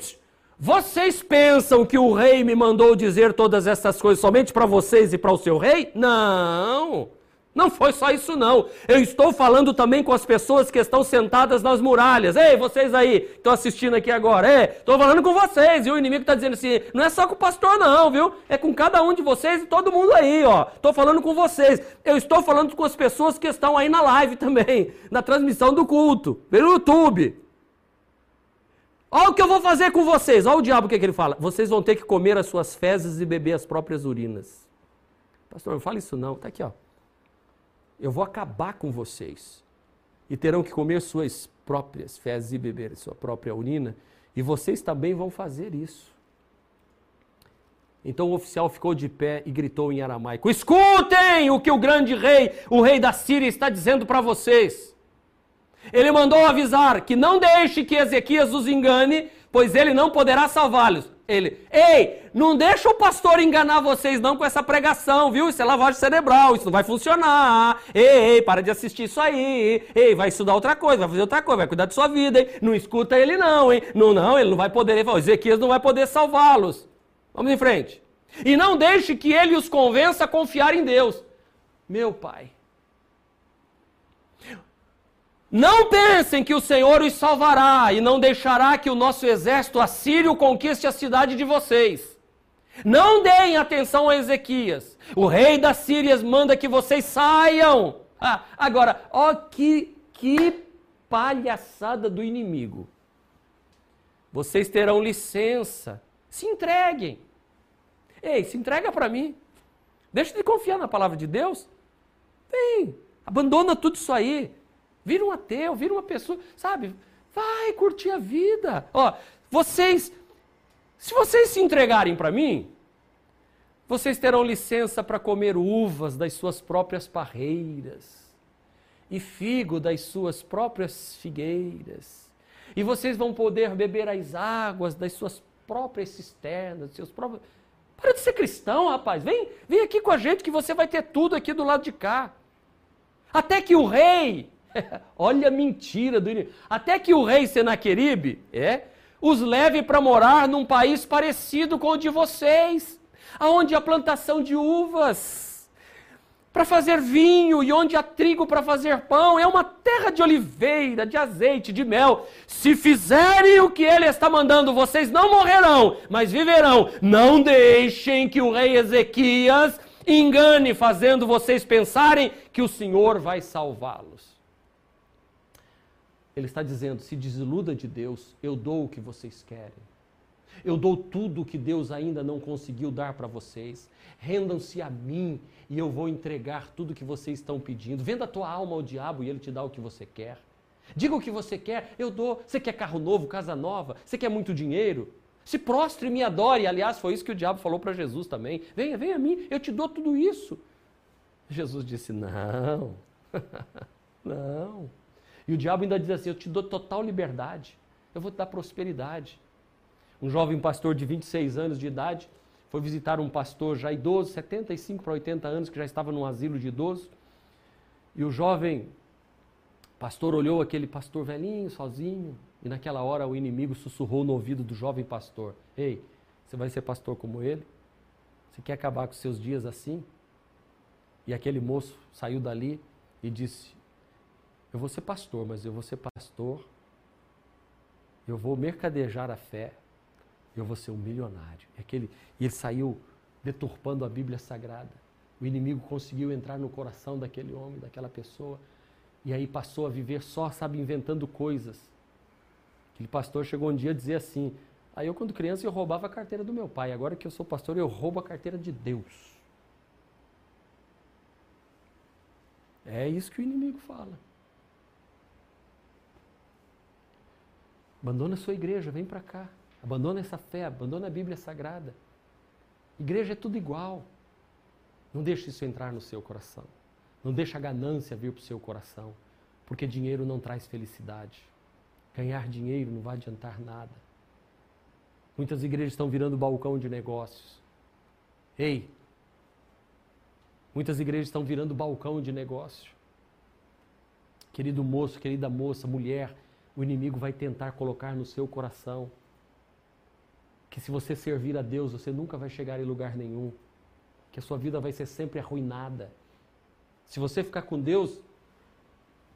vocês pensam que o rei me mandou dizer todas essas coisas somente para vocês e para o seu rei? Não. Não foi só isso, não. Eu estou falando também com as pessoas que estão sentadas nas muralhas. Ei, vocês aí, que estão assistindo aqui agora. É, estou falando com vocês. E o inimigo está dizendo assim: não é só com o pastor, não, viu? É com cada um de vocês e todo mundo aí, ó. Estou falando com vocês. Eu estou falando com as pessoas que estão aí na live também, na transmissão do culto, pelo YouTube. Olha o que eu vou fazer com vocês. Olha o diabo o que, é que ele fala. Vocês vão ter que comer as suas fezes e beber as próprias urinas. Pastor, não fala isso não. Está aqui, ó eu vou acabar com vocês. E terão que comer suas próprias fezes e beber sua própria urina, e vocês também vão fazer isso. Então o oficial ficou de pé e gritou em aramaico: Escutem o que o grande rei, o rei da Síria, está dizendo para vocês. Ele mandou avisar que não deixe que Ezequias os engane, pois ele não poderá salvá-los. Ele, ei, não deixa o pastor enganar vocês não com essa pregação, viu? Isso é lavagem cerebral, isso não vai funcionar. Ei, ei, para de assistir isso aí. Ei, vai estudar outra coisa, vai fazer outra coisa, vai cuidar da sua vida, hein? Não escuta ele não, hein? Não, não, ele não vai poder, ele Ezequias não vai poder salvá-los. Vamos em frente. E não deixe que ele os convença a confiar em Deus. Meu pai, não pensem que o Senhor os salvará e não deixará que o nosso exército assírio conquiste a cidade de vocês. Não deem atenção a Ezequias. O rei da Síria manda que vocês saiam. Ah, agora, ó que, que palhaçada do inimigo. Vocês terão licença. Se entreguem. Ei, se entrega para mim. Deixa de confiar na palavra de Deus. Vem, abandona tudo isso aí. Vira um ateu, vira uma pessoa, sabe? Vai curtir a vida. Ó, vocês, se vocês se entregarem para mim, vocês terão licença para comer uvas das suas próprias parreiras e figo das suas próprias figueiras. E vocês vão poder beber as águas das suas próprias cisternas, seus próprios. Para de ser cristão, rapaz. Vem, vem aqui com a gente que você vai ter tudo aqui do lado de cá. Até que o rei Olha a mentira do inimigo. Até que o rei Senaqueribe é, os leve para morar num país parecido com o de vocês, aonde há plantação de uvas para fazer vinho e onde há trigo para fazer pão. É uma terra de oliveira, de azeite, de mel. Se fizerem o que ele está mandando, vocês não morrerão, mas viverão. Não deixem que o rei Ezequias engane, fazendo vocês pensarem que o Senhor vai salvá-los. Ele está dizendo: se desiluda de Deus, eu dou o que vocês querem. Eu dou tudo o que Deus ainda não conseguiu dar para vocês. Rendam-se a mim e eu vou entregar tudo o que vocês estão pedindo. Venda a tua alma ao diabo e ele te dá o que você quer. Diga o que você quer, eu dou. Você quer carro novo, casa nova? Você quer muito dinheiro? Se prostre e me adore. Aliás, foi isso que o diabo falou para Jesus também. Venha, venha a mim, eu te dou tudo isso. Jesus disse: Não, não. E o diabo ainda diz assim: Eu te dou total liberdade, eu vou te dar prosperidade. Um jovem pastor de 26 anos de idade foi visitar um pastor já idoso, 75 para 80 anos, que já estava num asilo de idoso. E o jovem pastor olhou aquele pastor velhinho, sozinho, e naquela hora o inimigo sussurrou no ouvido do jovem pastor: Ei, você vai ser pastor como ele? Você quer acabar com seus dias assim? E aquele moço saiu dali e disse: Eu vou ser pastor, mas eu vou ser pastor, eu vou mercadejar a fé, eu vou ser um milionário. E, aquele, e ele saiu deturpando a Bíblia Sagrada. O inimigo conseguiu entrar no coração daquele homem, daquela pessoa, e aí passou a viver só, sabe, inventando coisas. Aquele pastor chegou um dia a dizer assim: Aí eu, quando criança, eu roubava a carteira do meu pai, agora que eu sou pastor, eu roubo a carteira de Deus. É isso que o inimigo fala. Abandona sua igreja, vem para cá. Abandona essa fé, abandona a Bíblia Sagrada. Igreja é tudo igual. Não deixe isso entrar no seu coração. Não deixe a ganância vir para o seu coração. Porque dinheiro não traz felicidade. Ganhar dinheiro não vai adiantar nada. Muitas igrejas estão virando balcão de negócios. Ei, Muitas igrejas estão virando balcão de negócio. Querido moço, querida moça, mulher, o inimigo vai tentar colocar no seu coração que se você servir a Deus, você nunca vai chegar em lugar nenhum, que a sua vida vai ser sempre arruinada. Se você ficar com Deus,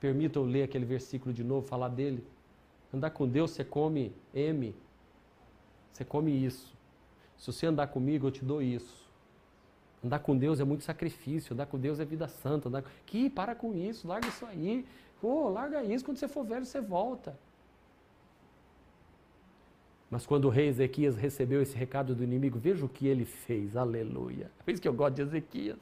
permita eu ler aquele versículo de novo, falar dele. Andar com Deus, você come M, você come isso. Se você andar comigo, eu te dou isso. Andar com Deus é muito sacrifício, andar com Deus é vida santa. Andar... Que para com isso, larga isso aí. Pô, larga isso, quando você for velho você volta. Mas quando o rei Ezequias recebeu esse recado do inimigo, veja o que ele fez, aleluia. É isso que eu gosto de Ezequias.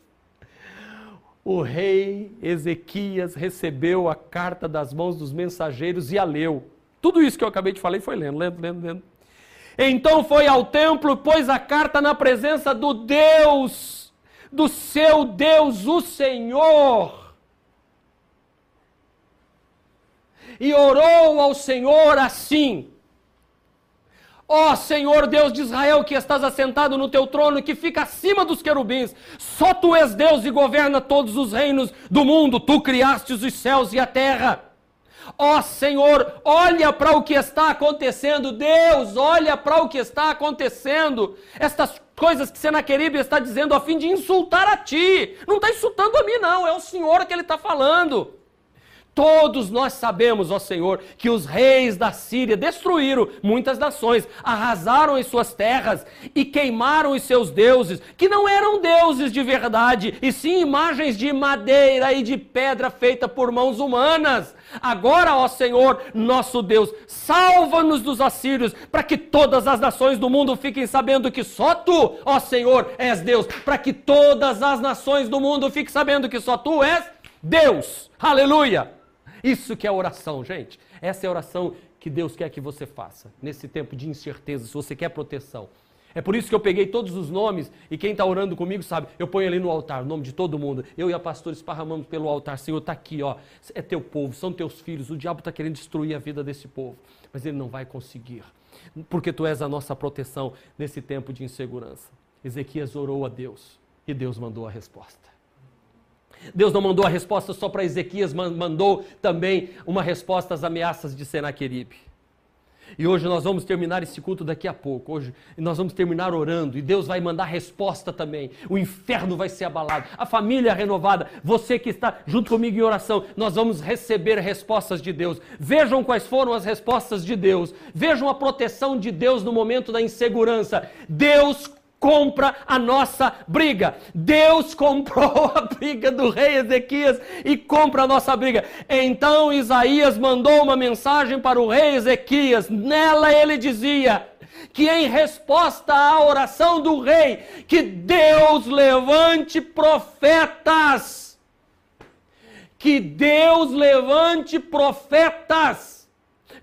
O rei Ezequias recebeu a carta das mãos dos mensageiros e a leu. Tudo isso que eu acabei de falar foi lendo, lendo, lendo, lendo. Então foi ao templo, pôs a carta na presença do Deus do seu Deus, o Senhor. E orou ao Senhor assim: Ó oh, Senhor Deus de Israel, que estás assentado no teu trono e que fica acima dos querubins, só tu és Deus e governa todos os reinos do mundo, tu criastes os céus e a terra. Ó oh, Senhor, olha para o que está acontecendo, Deus, olha para o que está acontecendo. Estas coisas que Senaqueribe está dizendo a fim de insultar a ti. Não está insultando a mim, não, é o Senhor que ele está falando. Todos nós sabemos, ó Senhor, que os reis da Síria destruíram muitas nações, arrasaram as suas terras e queimaram os seus deuses, que não eram deuses de verdade, e sim imagens de madeira e de pedra feita por mãos humanas. Agora, ó Senhor, nosso Deus, salva-nos dos assírios, para que todas as nações do mundo fiquem sabendo que só tu, ó Senhor, és Deus, para que todas as nações do mundo fiquem sabendo que só tu és Deus. Aleluia! Isso que é oração, gente. Essa é a oração que Deus quer que você faça nesse tempo de incerteza, se você quer proteção. É por isso que eu peguei todos os nomes e quem está orando comigo sabe, eu ponho ali no altar o nome de todo mundo. Eu e a pastora esparramamos pelo altar. Senhor, está aqui, ó. É teu povo, são teus filhos. O diabo está querendo destruir a vida desse povo, mas ele não vai conseguir, porque tu és a nossa proteção nesse tempo de insegurança. Ezequias orou a Deus e Deus mandou a resposta. Deus não mandou a resposta só para Ezequias, mandou também uma resposta às ameaças de Senaqueribe. E hoje nós vamos terminar esse culto daqui a pouco. Hoje nós vamos terminar orando e Deus vai mandar resposta também. O inferno vai ser abalado. A família renovada, você que está junto comigo em oração, nós vamos receber respostas de Deus. Vejam quais foram as respostas de Deus. Vejam a proteção de Deus no momento da insegurança. Deus compra a nossa briga. Deus comprou a briga do rei Ezequias e compra a nossa briga. Então Isaías mandou uma mensagem para o rei Ezequias. Nela ele dizia: que em resposta à oração do rei, que Deus levante profetas. Que Deus levante profetas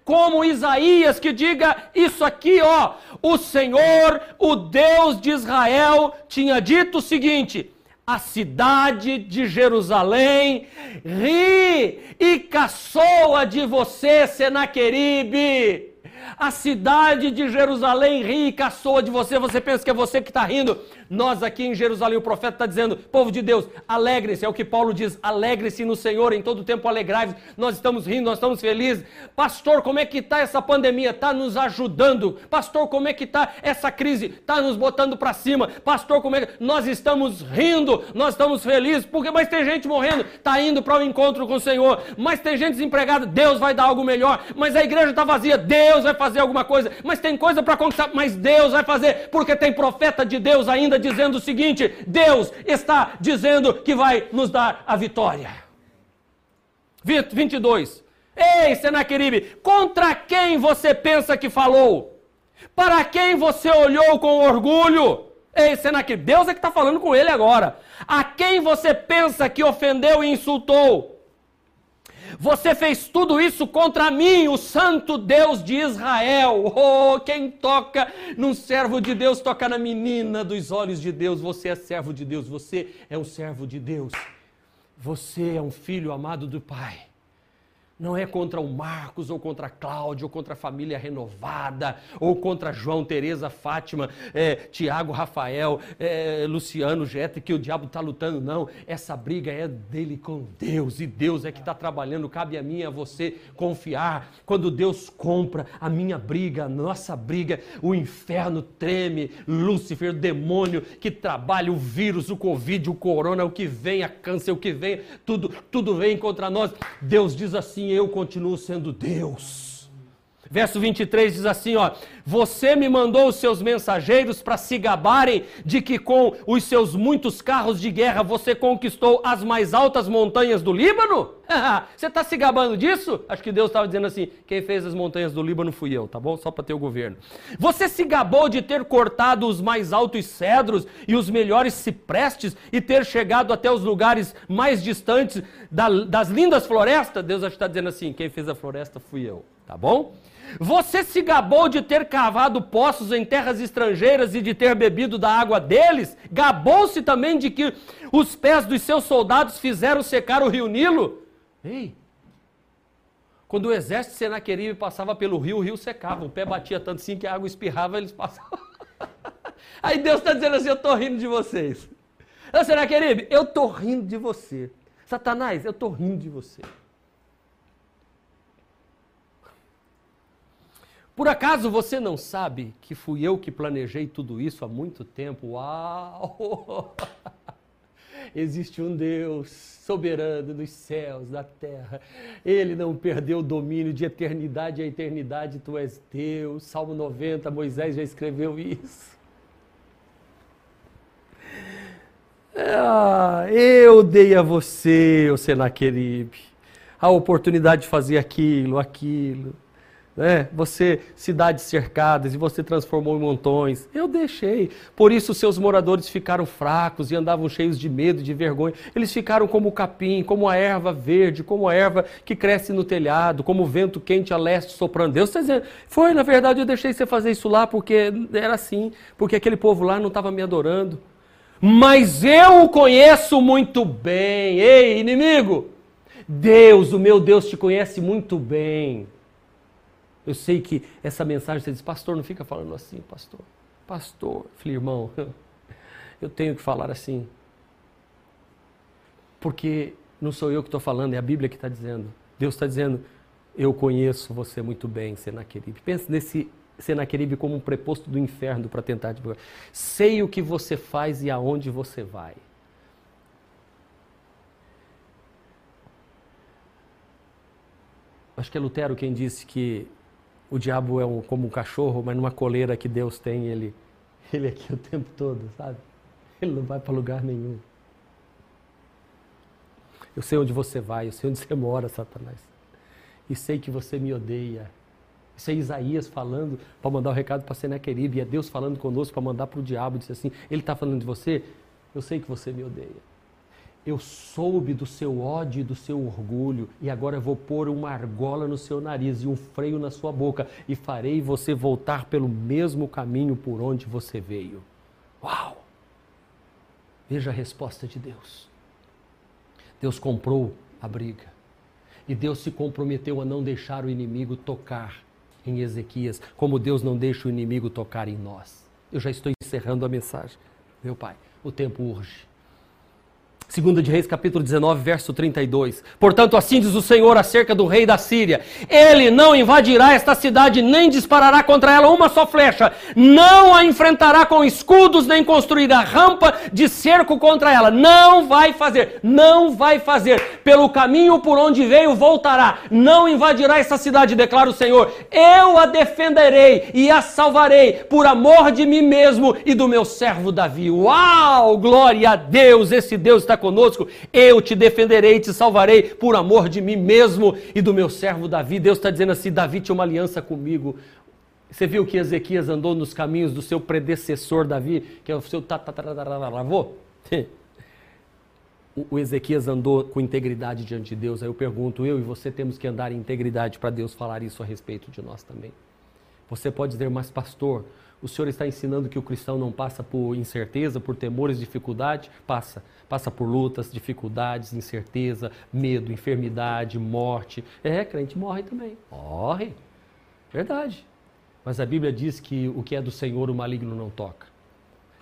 como Isaías que diga isso aqui, ó. O Senhor, o Deus de Israel, tinha dito o seguinte: a cidade de Jerusalém ri e caçoa de você, Senaqueribe. A cidade de Jerusalém ri e caçoa de você. Você pensa que é você que está rindo. Nós aqui em Jerusalém, o profeta está dizendo, povo de Deus, alegrem-se, é o que Paulo diz, alegre-se no Senhor, em todo tempo alegrai-vos, nós estamos rindo, nós estamos felizes. Pastor, como é que está essa pandemia? Está nos ajudando. Pastor, como é que está essa crise? Está nos botando para cima. Pastor, como é que... Nós estamos rindo, nós estamos felizes, porque mas tem gente morrendo, está indo para o um encontro com o Senhor, mas tem gente desempregada, Deus vai dar algo melhor, mas a igreja está vazia, Deus vai fazer alguma coisa, mas tem coisa para conquistar, mas Deus vai fazer, porque tem profeta de Deus ainda dizendo o seguinte: Deus está dizendo que vai nos dar a vitória. 22. Ei, Senaqueribe, contra quem você pensa que falou? Para quem você olhou com orgulho? Ei, Senaqueribe, Deus é que está falando com ele agora. A quem você pensa que ofendeu e insultou? Você fez tudo isso contra mim, o santo Deus de Israel. Oh, quem toca num servo de Deus toca na menina dos olhos de Deus. Você é servo de Deus, você é um servo de Deus. Você é um filho amado do Pai. Não é contra o Marcos, ou contra a Cláudia, ou contra a família renovada, ou contra João, Tereza, Fátima, é, Tiago, Rafael, é, Luciano, Jeta, que o diabo está lutando, não. Essa briga é dele com Deus, e Deus é que está trabalhando. Cabe a mim e a você confiar. Quando Deus compra a minha briga, a nossa briga, o inferno treme, Lúcifer, o demônio que trabalha, o vírus, o Covid, o corona, o que vem, a câncer, o que vem, tudo, tudo vem contra nós. Deus diz assim assim eu continuo sendo Deus. Verso 23 diz assim, ó: Você me mandou os seus mensageiros para se gabarem de que com os seus muitos carros de guerra você conquistou as mais altas montanhas do Líbano? você está se gabando disso? Acho que Deus estava dizendo assim: quem fez as montanhas do Líbano fui eu, tá bom? Só para ter o governo. Você se gabou de ter cortado os mais altos cedros e os melhores ciprestes e ter chegado até os lugares mais distantes da, das lindas florestas? Deus está dizendo assim: quem fez a floresta fui eu, tá bom? Você se gabou de ter cavado poços em terras estrangeiras e de ter bebido da água deles? Gabou-se também de que os pés dos seus soldados fizeram secar o rio Nilo? Ei! Quando o exército de Senaqueribe passava pelo rio, o rio secava. O pé batia tanto assim que a água espirrava, eles passavam. Aí Deus está dizendo assim: Eu estou rindo de vocês. Senaqueribe, eu estou rindo de você. Satanás, eu estou rindo de você. Por acaso você não sabe que fui eu que planejei tudo isso há muito tempo? Uau! Existe um Deus soberano dos céus, da terra. Ele não perdeu o domínio de eternidade a eternidade, tu és Deus. Salmo 90, Moisés já escreveu isso. Ah, eu dei a você, o Senaqueribe, a oportunidade de fazer aquilo, aquilo né? Você, cidades cercadas, e você transformou em montões. Eu deixei. Por isso seus moradores ficaram fracos e andavam cheios de medo, de vergonha. Eles ficaram como o capim, como a erva verde, como a erva que cresce no telhado, como o vento quente a leste soprando. Deus está dizendo, foi, na verdade, eu deixei você fazer isso lá porque era assim, porque aquele povo lá não estava me adorando. Mas eu o conheço muito bem. Ei, inimigo! Deus, o meu Deus, te conhece muito bem. Eu sei que essa mensagem você diz, pastor, não fica falando assim, pastor. Pastor, falei, irmão, eu tenho que falar assim. Porque não sou eu que estou falando, é a Bíblia que está dizendo. Deus está dizendo, eu conheço você muito bem, Senaqueribe. Pense nesse Senaqueribe como um preposto do inferno para tentar divulgar. Sei o que você faz e aonde você vai. Acho que é Lutero quem disse que o diabo é um, como um cachorro, mas numa coleira que Deus tem, ele, ele é aqui o tempo todo, sabe? Ele não vai para lugar nenhum. Eu sei onde você vai, eu sei onde você mora, Satanás. E sei que você me odeia. Isso é Isaías falando para mandar o um recado para Senaqueribe, e é Deus falando conosco para mandar para o diabo, disse assim, ele está falando de você, eu sei que você me odeia. Eu soube do seu ódio e do seu orgulho, e agora vou pôr uma argola no seu nariz e um freio na sua boca, e farei você voltar pelo mesmo caminho por onde você veio. Uau! Veja a resposta de Deus. Deus comprou a briga. E Deus se comprometeu a não deixar o inimigo tocar em Ezequias, como Deus não deixa o inimigo tocar em nós. Eu já estou encerrando a mensagem. Meu Pai, o tempo urge. Segunda de Reis, capítulo 19, verso 32. Portanto, assim diz o Senhor acerca do rei da Síria: Ele não invadirá esta cidade, nem disparará contra ela uma só flecha, não a enfrentará com escudos, nem construirá rampa de cerco contra ela. Não vai fazer, não vai fazer. Pelo caminho por onde veio, voltará. Não invadirá esta cidade, declara o Senhor. Eu a defenderei e a salvarei, por amor de mim mesmo e do meu servo Davi. Uau! Glória a Deus! Esse Deus está conosco, eu te defenderei, te salvarei por amor de mim mesmo e do meu servo Davi. Deus está dizendo assim: Davi tinha uma aliança comigo. Você viu que Ezequias andou nos caminhos do seu predecessor Davi, que é o seu tataravô? O Ezequias andou com integridade diante de Deus. Aí eu pergunto, eu e você temos que andar em integridade para Deus falar isso a respeito de nós também. Você pode dizer, mas pastor, o senhor está ensinando que o cristão não passa por incerteza, por temores, dificuldade? Passa. Passa por lutas, dificuldades, incerteza, medo, enfermidade, morte. É, crente morre também. Morre. Verdade. Mas a Bíblia diz que o que é do Senhor o maligno não toca.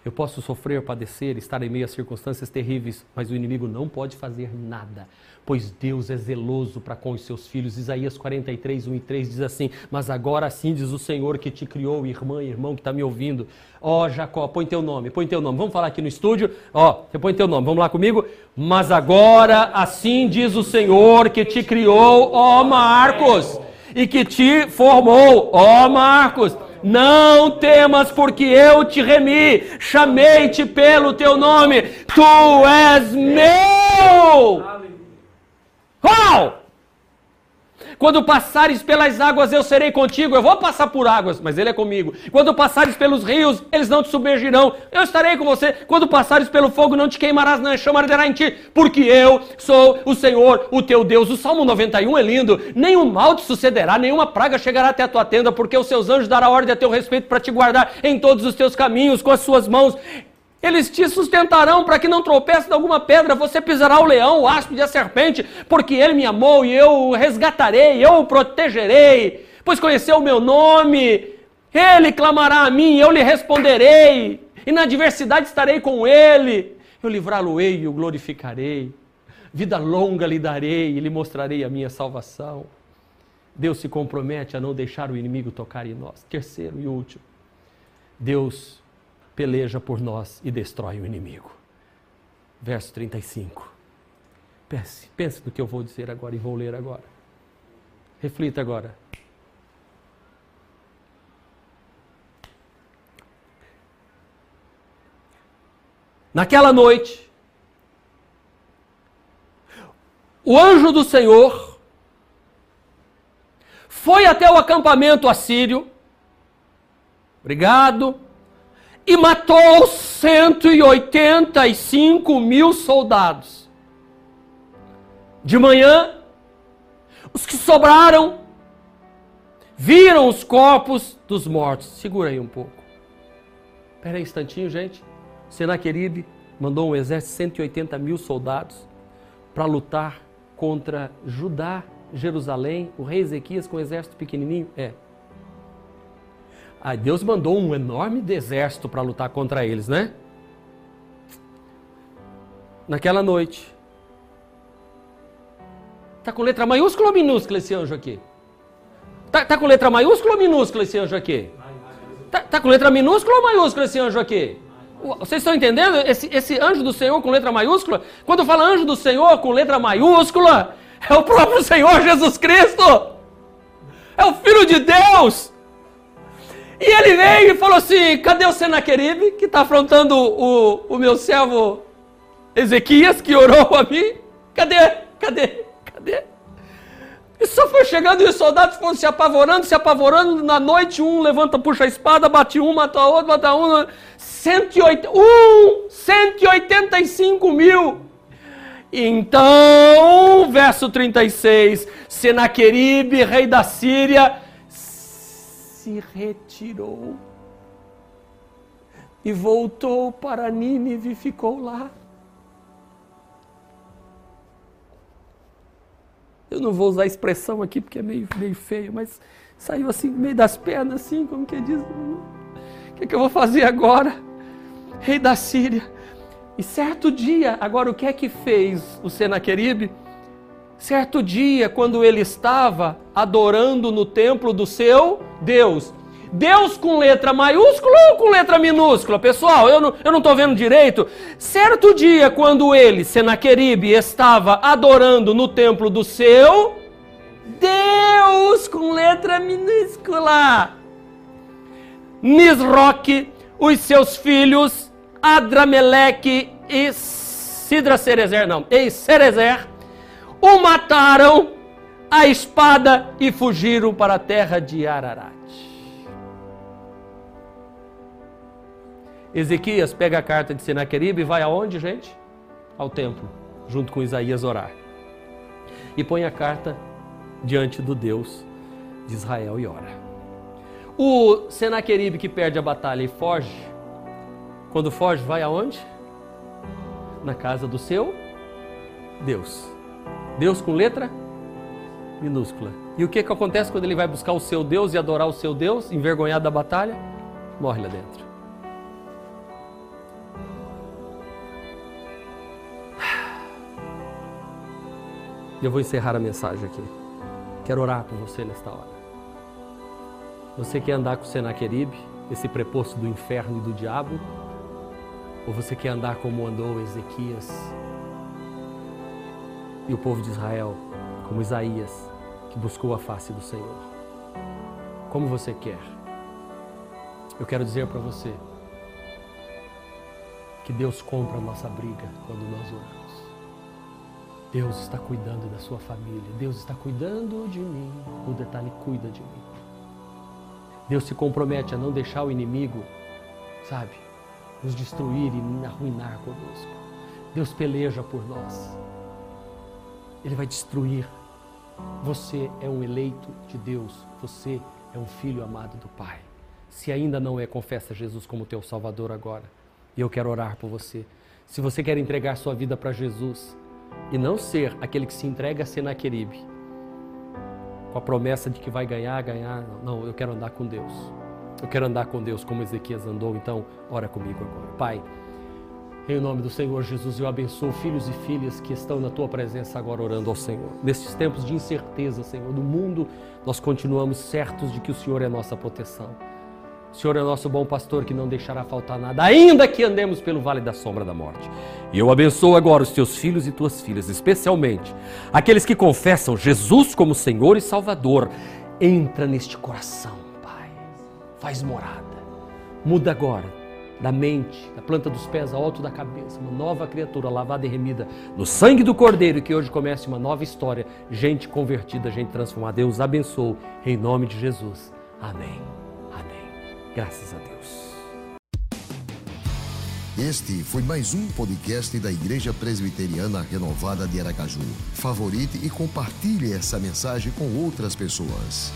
Eu posso sofrer, padecer, estar em meio a circunstâncias terríveis, mas o inimigo não pode fazer nada, pois Deus é zeloso para com os seus filhos. Isaías 43, 1 e 3 diz assim: Mas agora assim diz o Senhor que te criou, irmã e irmão que está me ouvindo. Ó oh, Jacó, põe teu nome, põe teu nome. Vamos falar aqui no estúdio. Ó, oh, você põe teu nome, vamos lá comigo. Mas agora assim diz o Senhor que te criou, ó oh, Marcos, e que te formou, ó Marcos não temas, porque eu te remi, chamei-te pelo teu nome, tu és meu. Uau! Quando passares pelas águas, eu serei contigo. Eu vou passar por águas, mas Ele é comigo. Quando passares pelos rios, eles não te submergirão. Eu estarei com você. Quando passares pelo fogo, não te queimarás, não chama arderá em ti, porque eu sou o Senhor, o teu Deus. O Salmo 91 é lindo. Nenhum mal te sucederá, nenhuma praga chegará até a tua tenda, porque os seus anjos darão ordem a teu respeito para te guardar em todos os teus caminhos com as suas mãos. Eles te sustentarão para que não tropece de alguma pedra. Você pisará o leão, o áspide e a serpente, porque ele me amou e eu o resgatarei, eu o protegerei, pois conheceu o meu nome. Ele clamará a mim, eu lhe responderei, e na adversidade estarei com ele. Eu livrá-lo-ei e o glorificarei. Vida longa lhe darei e lhe mostrarei a minha salvação. Deus se compromete a não deixar o inimigo tocar em nós. Terceiro e último, Deus peleja por nós e destrói o inimigo. Verso 35. Pense, pense no que eu vou dizer agora e vou ler agora. Reflita agora. Naquela noite, o anjo do Senhor foi até o acampamento assírio. Obrigado e matou 185 mil soldados. De manhã, os que sobraram viram os corpos dos mortos. Segura aí um pouco. Espera aí um instantinho, gente. Senaqueribe mandou um exército de 180 mil soldados para lutar contra Judá, Jerusalém, o rei Ezequias com um exército pequenininho. É, Aí Deus mandou um enorme exército para lutar contra eles, né? Naquela noite. Tá com letra maiúscula ou minúscula esse anjo aqui? Tá, tá com letra maiúscula ou minúscula esse anjo aqui? Tá, tá, com letra minúscula ou maiúscula esse anjo aqui? Vocês estão entendendo? Esse, esse anjo do Senhor com letra maiúscula? Quando fala anjo do Senhor com letra maiúscula, é o próprio Senhor Jesus Cristo. É o Filho de Deus. E ele veio e falou assim: cadê o Senaqueribe, que está afrontando o, o meu servo Ezequias, que orou a mim? Cadê? Cadê? Cadê? E só foi chegando e os soldados foram se apavorando, se apavorando. Na noite, um levanta, puxa a espada, bate um, mata outro, mata um. 108, um, 185 mil. Então, verso 36, Senaqueribe, rei da Síria, se retirou e voltou para Nínive e ficou lá. Eu não vou usar a expressão aqui porque é meio, meio feio, mas saiu assim, meio das pernas, assim, como que diz? O que, é que eu vou fazer agora? Rei da Síria. E certo dia, agora o que é que fez o Senaqueribe? Certo dia, quando ele estava adorando no templo do seu Deus, Deus com letra maiúscula ou com letra minúscula? Pessoal, eu não, eu não vendo direito. Certo dia, quando ele, Senaqueribe, estava adorando no templo do seu Deus com letra minúscula. Nisroque, os seus filhos, Adrameleque e Sidra Cerezer, não, e Cerezer, o mataram a espada e fugiram para a terra de Ararat. Ezequias pega a carta de Senaqueribe e vai aonde, gente? Ao templo, junto com Isaías orar. E põe a carta diante do Deus de Israel e ora. O Senaqueribe que perde a batalha e foge, quando foge, vai aonde? Na casa do seu Deus. Deus com letra minúscula. E o que, que acontece quando ele vai buscar o seu Deus e adorar o seu Deus, envergonhado da batalha? Morre lá dentro. Eu vou encerrar a mensagem aqui. Quero orar por você nesta hora. Você quer andar com o Senaqueribe, esse preposto do inferno e do diabo? Ou você quer andar como andou Ezequias e o povo de Israel, como Isaías, que buscou a face do Senhor? Como você quer? Eu quero dizer para você que Deus compra a nossa briga quando nós oramos. Deus está cuidando da sua família. Deus está cuidando de mim. O detalhe, cuida de mim. Deus se compromete a não deixar o inimigo, sabe, nos destruir e arruinar conosco. Deus peleja por nós. Ele vai destruir. Você é um eleito de Deus. Você é um filho amado do Pai. Se ainda não é, confessa Jesus como teu Salvador agora. E eu quero orar por você. Se você quer entregar sua vida para Jesus, e não ser aquele que se entrega a Senaqueribe com a promessa de que vai ganhar, ganhar. Não, eu quero andar com Deus. Eu quero andar com Deus como Ezequias andou. Então, ora comigo agora. Pai, em nome do Senhor Jesus, eu abençoo filhos e filhas que estão na tua presença agora orando ao Senhor. Nestes tempos de incerteza, Senhor, do mundo, nós continuamos certos de que o Senhor é nossa proteção. O Senhor é nosso bom pastor que não deixará faltar nada, ainda que andemos pelo vale da sombra da morte. E eu abençoo agora os teus filhos e tuas filhas, especialmente aqueles que confessam Jesus como Senhor e Salvador. Entra neste coração, Pai. Faz morada. Muda agora da mente, da planta dos pés ao alto da cabeça, uma nova criatura lavada e remida no sangue do Cordeiro, que hoje comece uma nova história, gente convertida, gente transformada. Deus abençoe, em nome de Jesus. Amém. Graças a Deus. Este foi mais um podcast da Igreja Presbiteriana Renovada de Aracaju. Favorite e compartilhe essa mensagem com outras pessoas.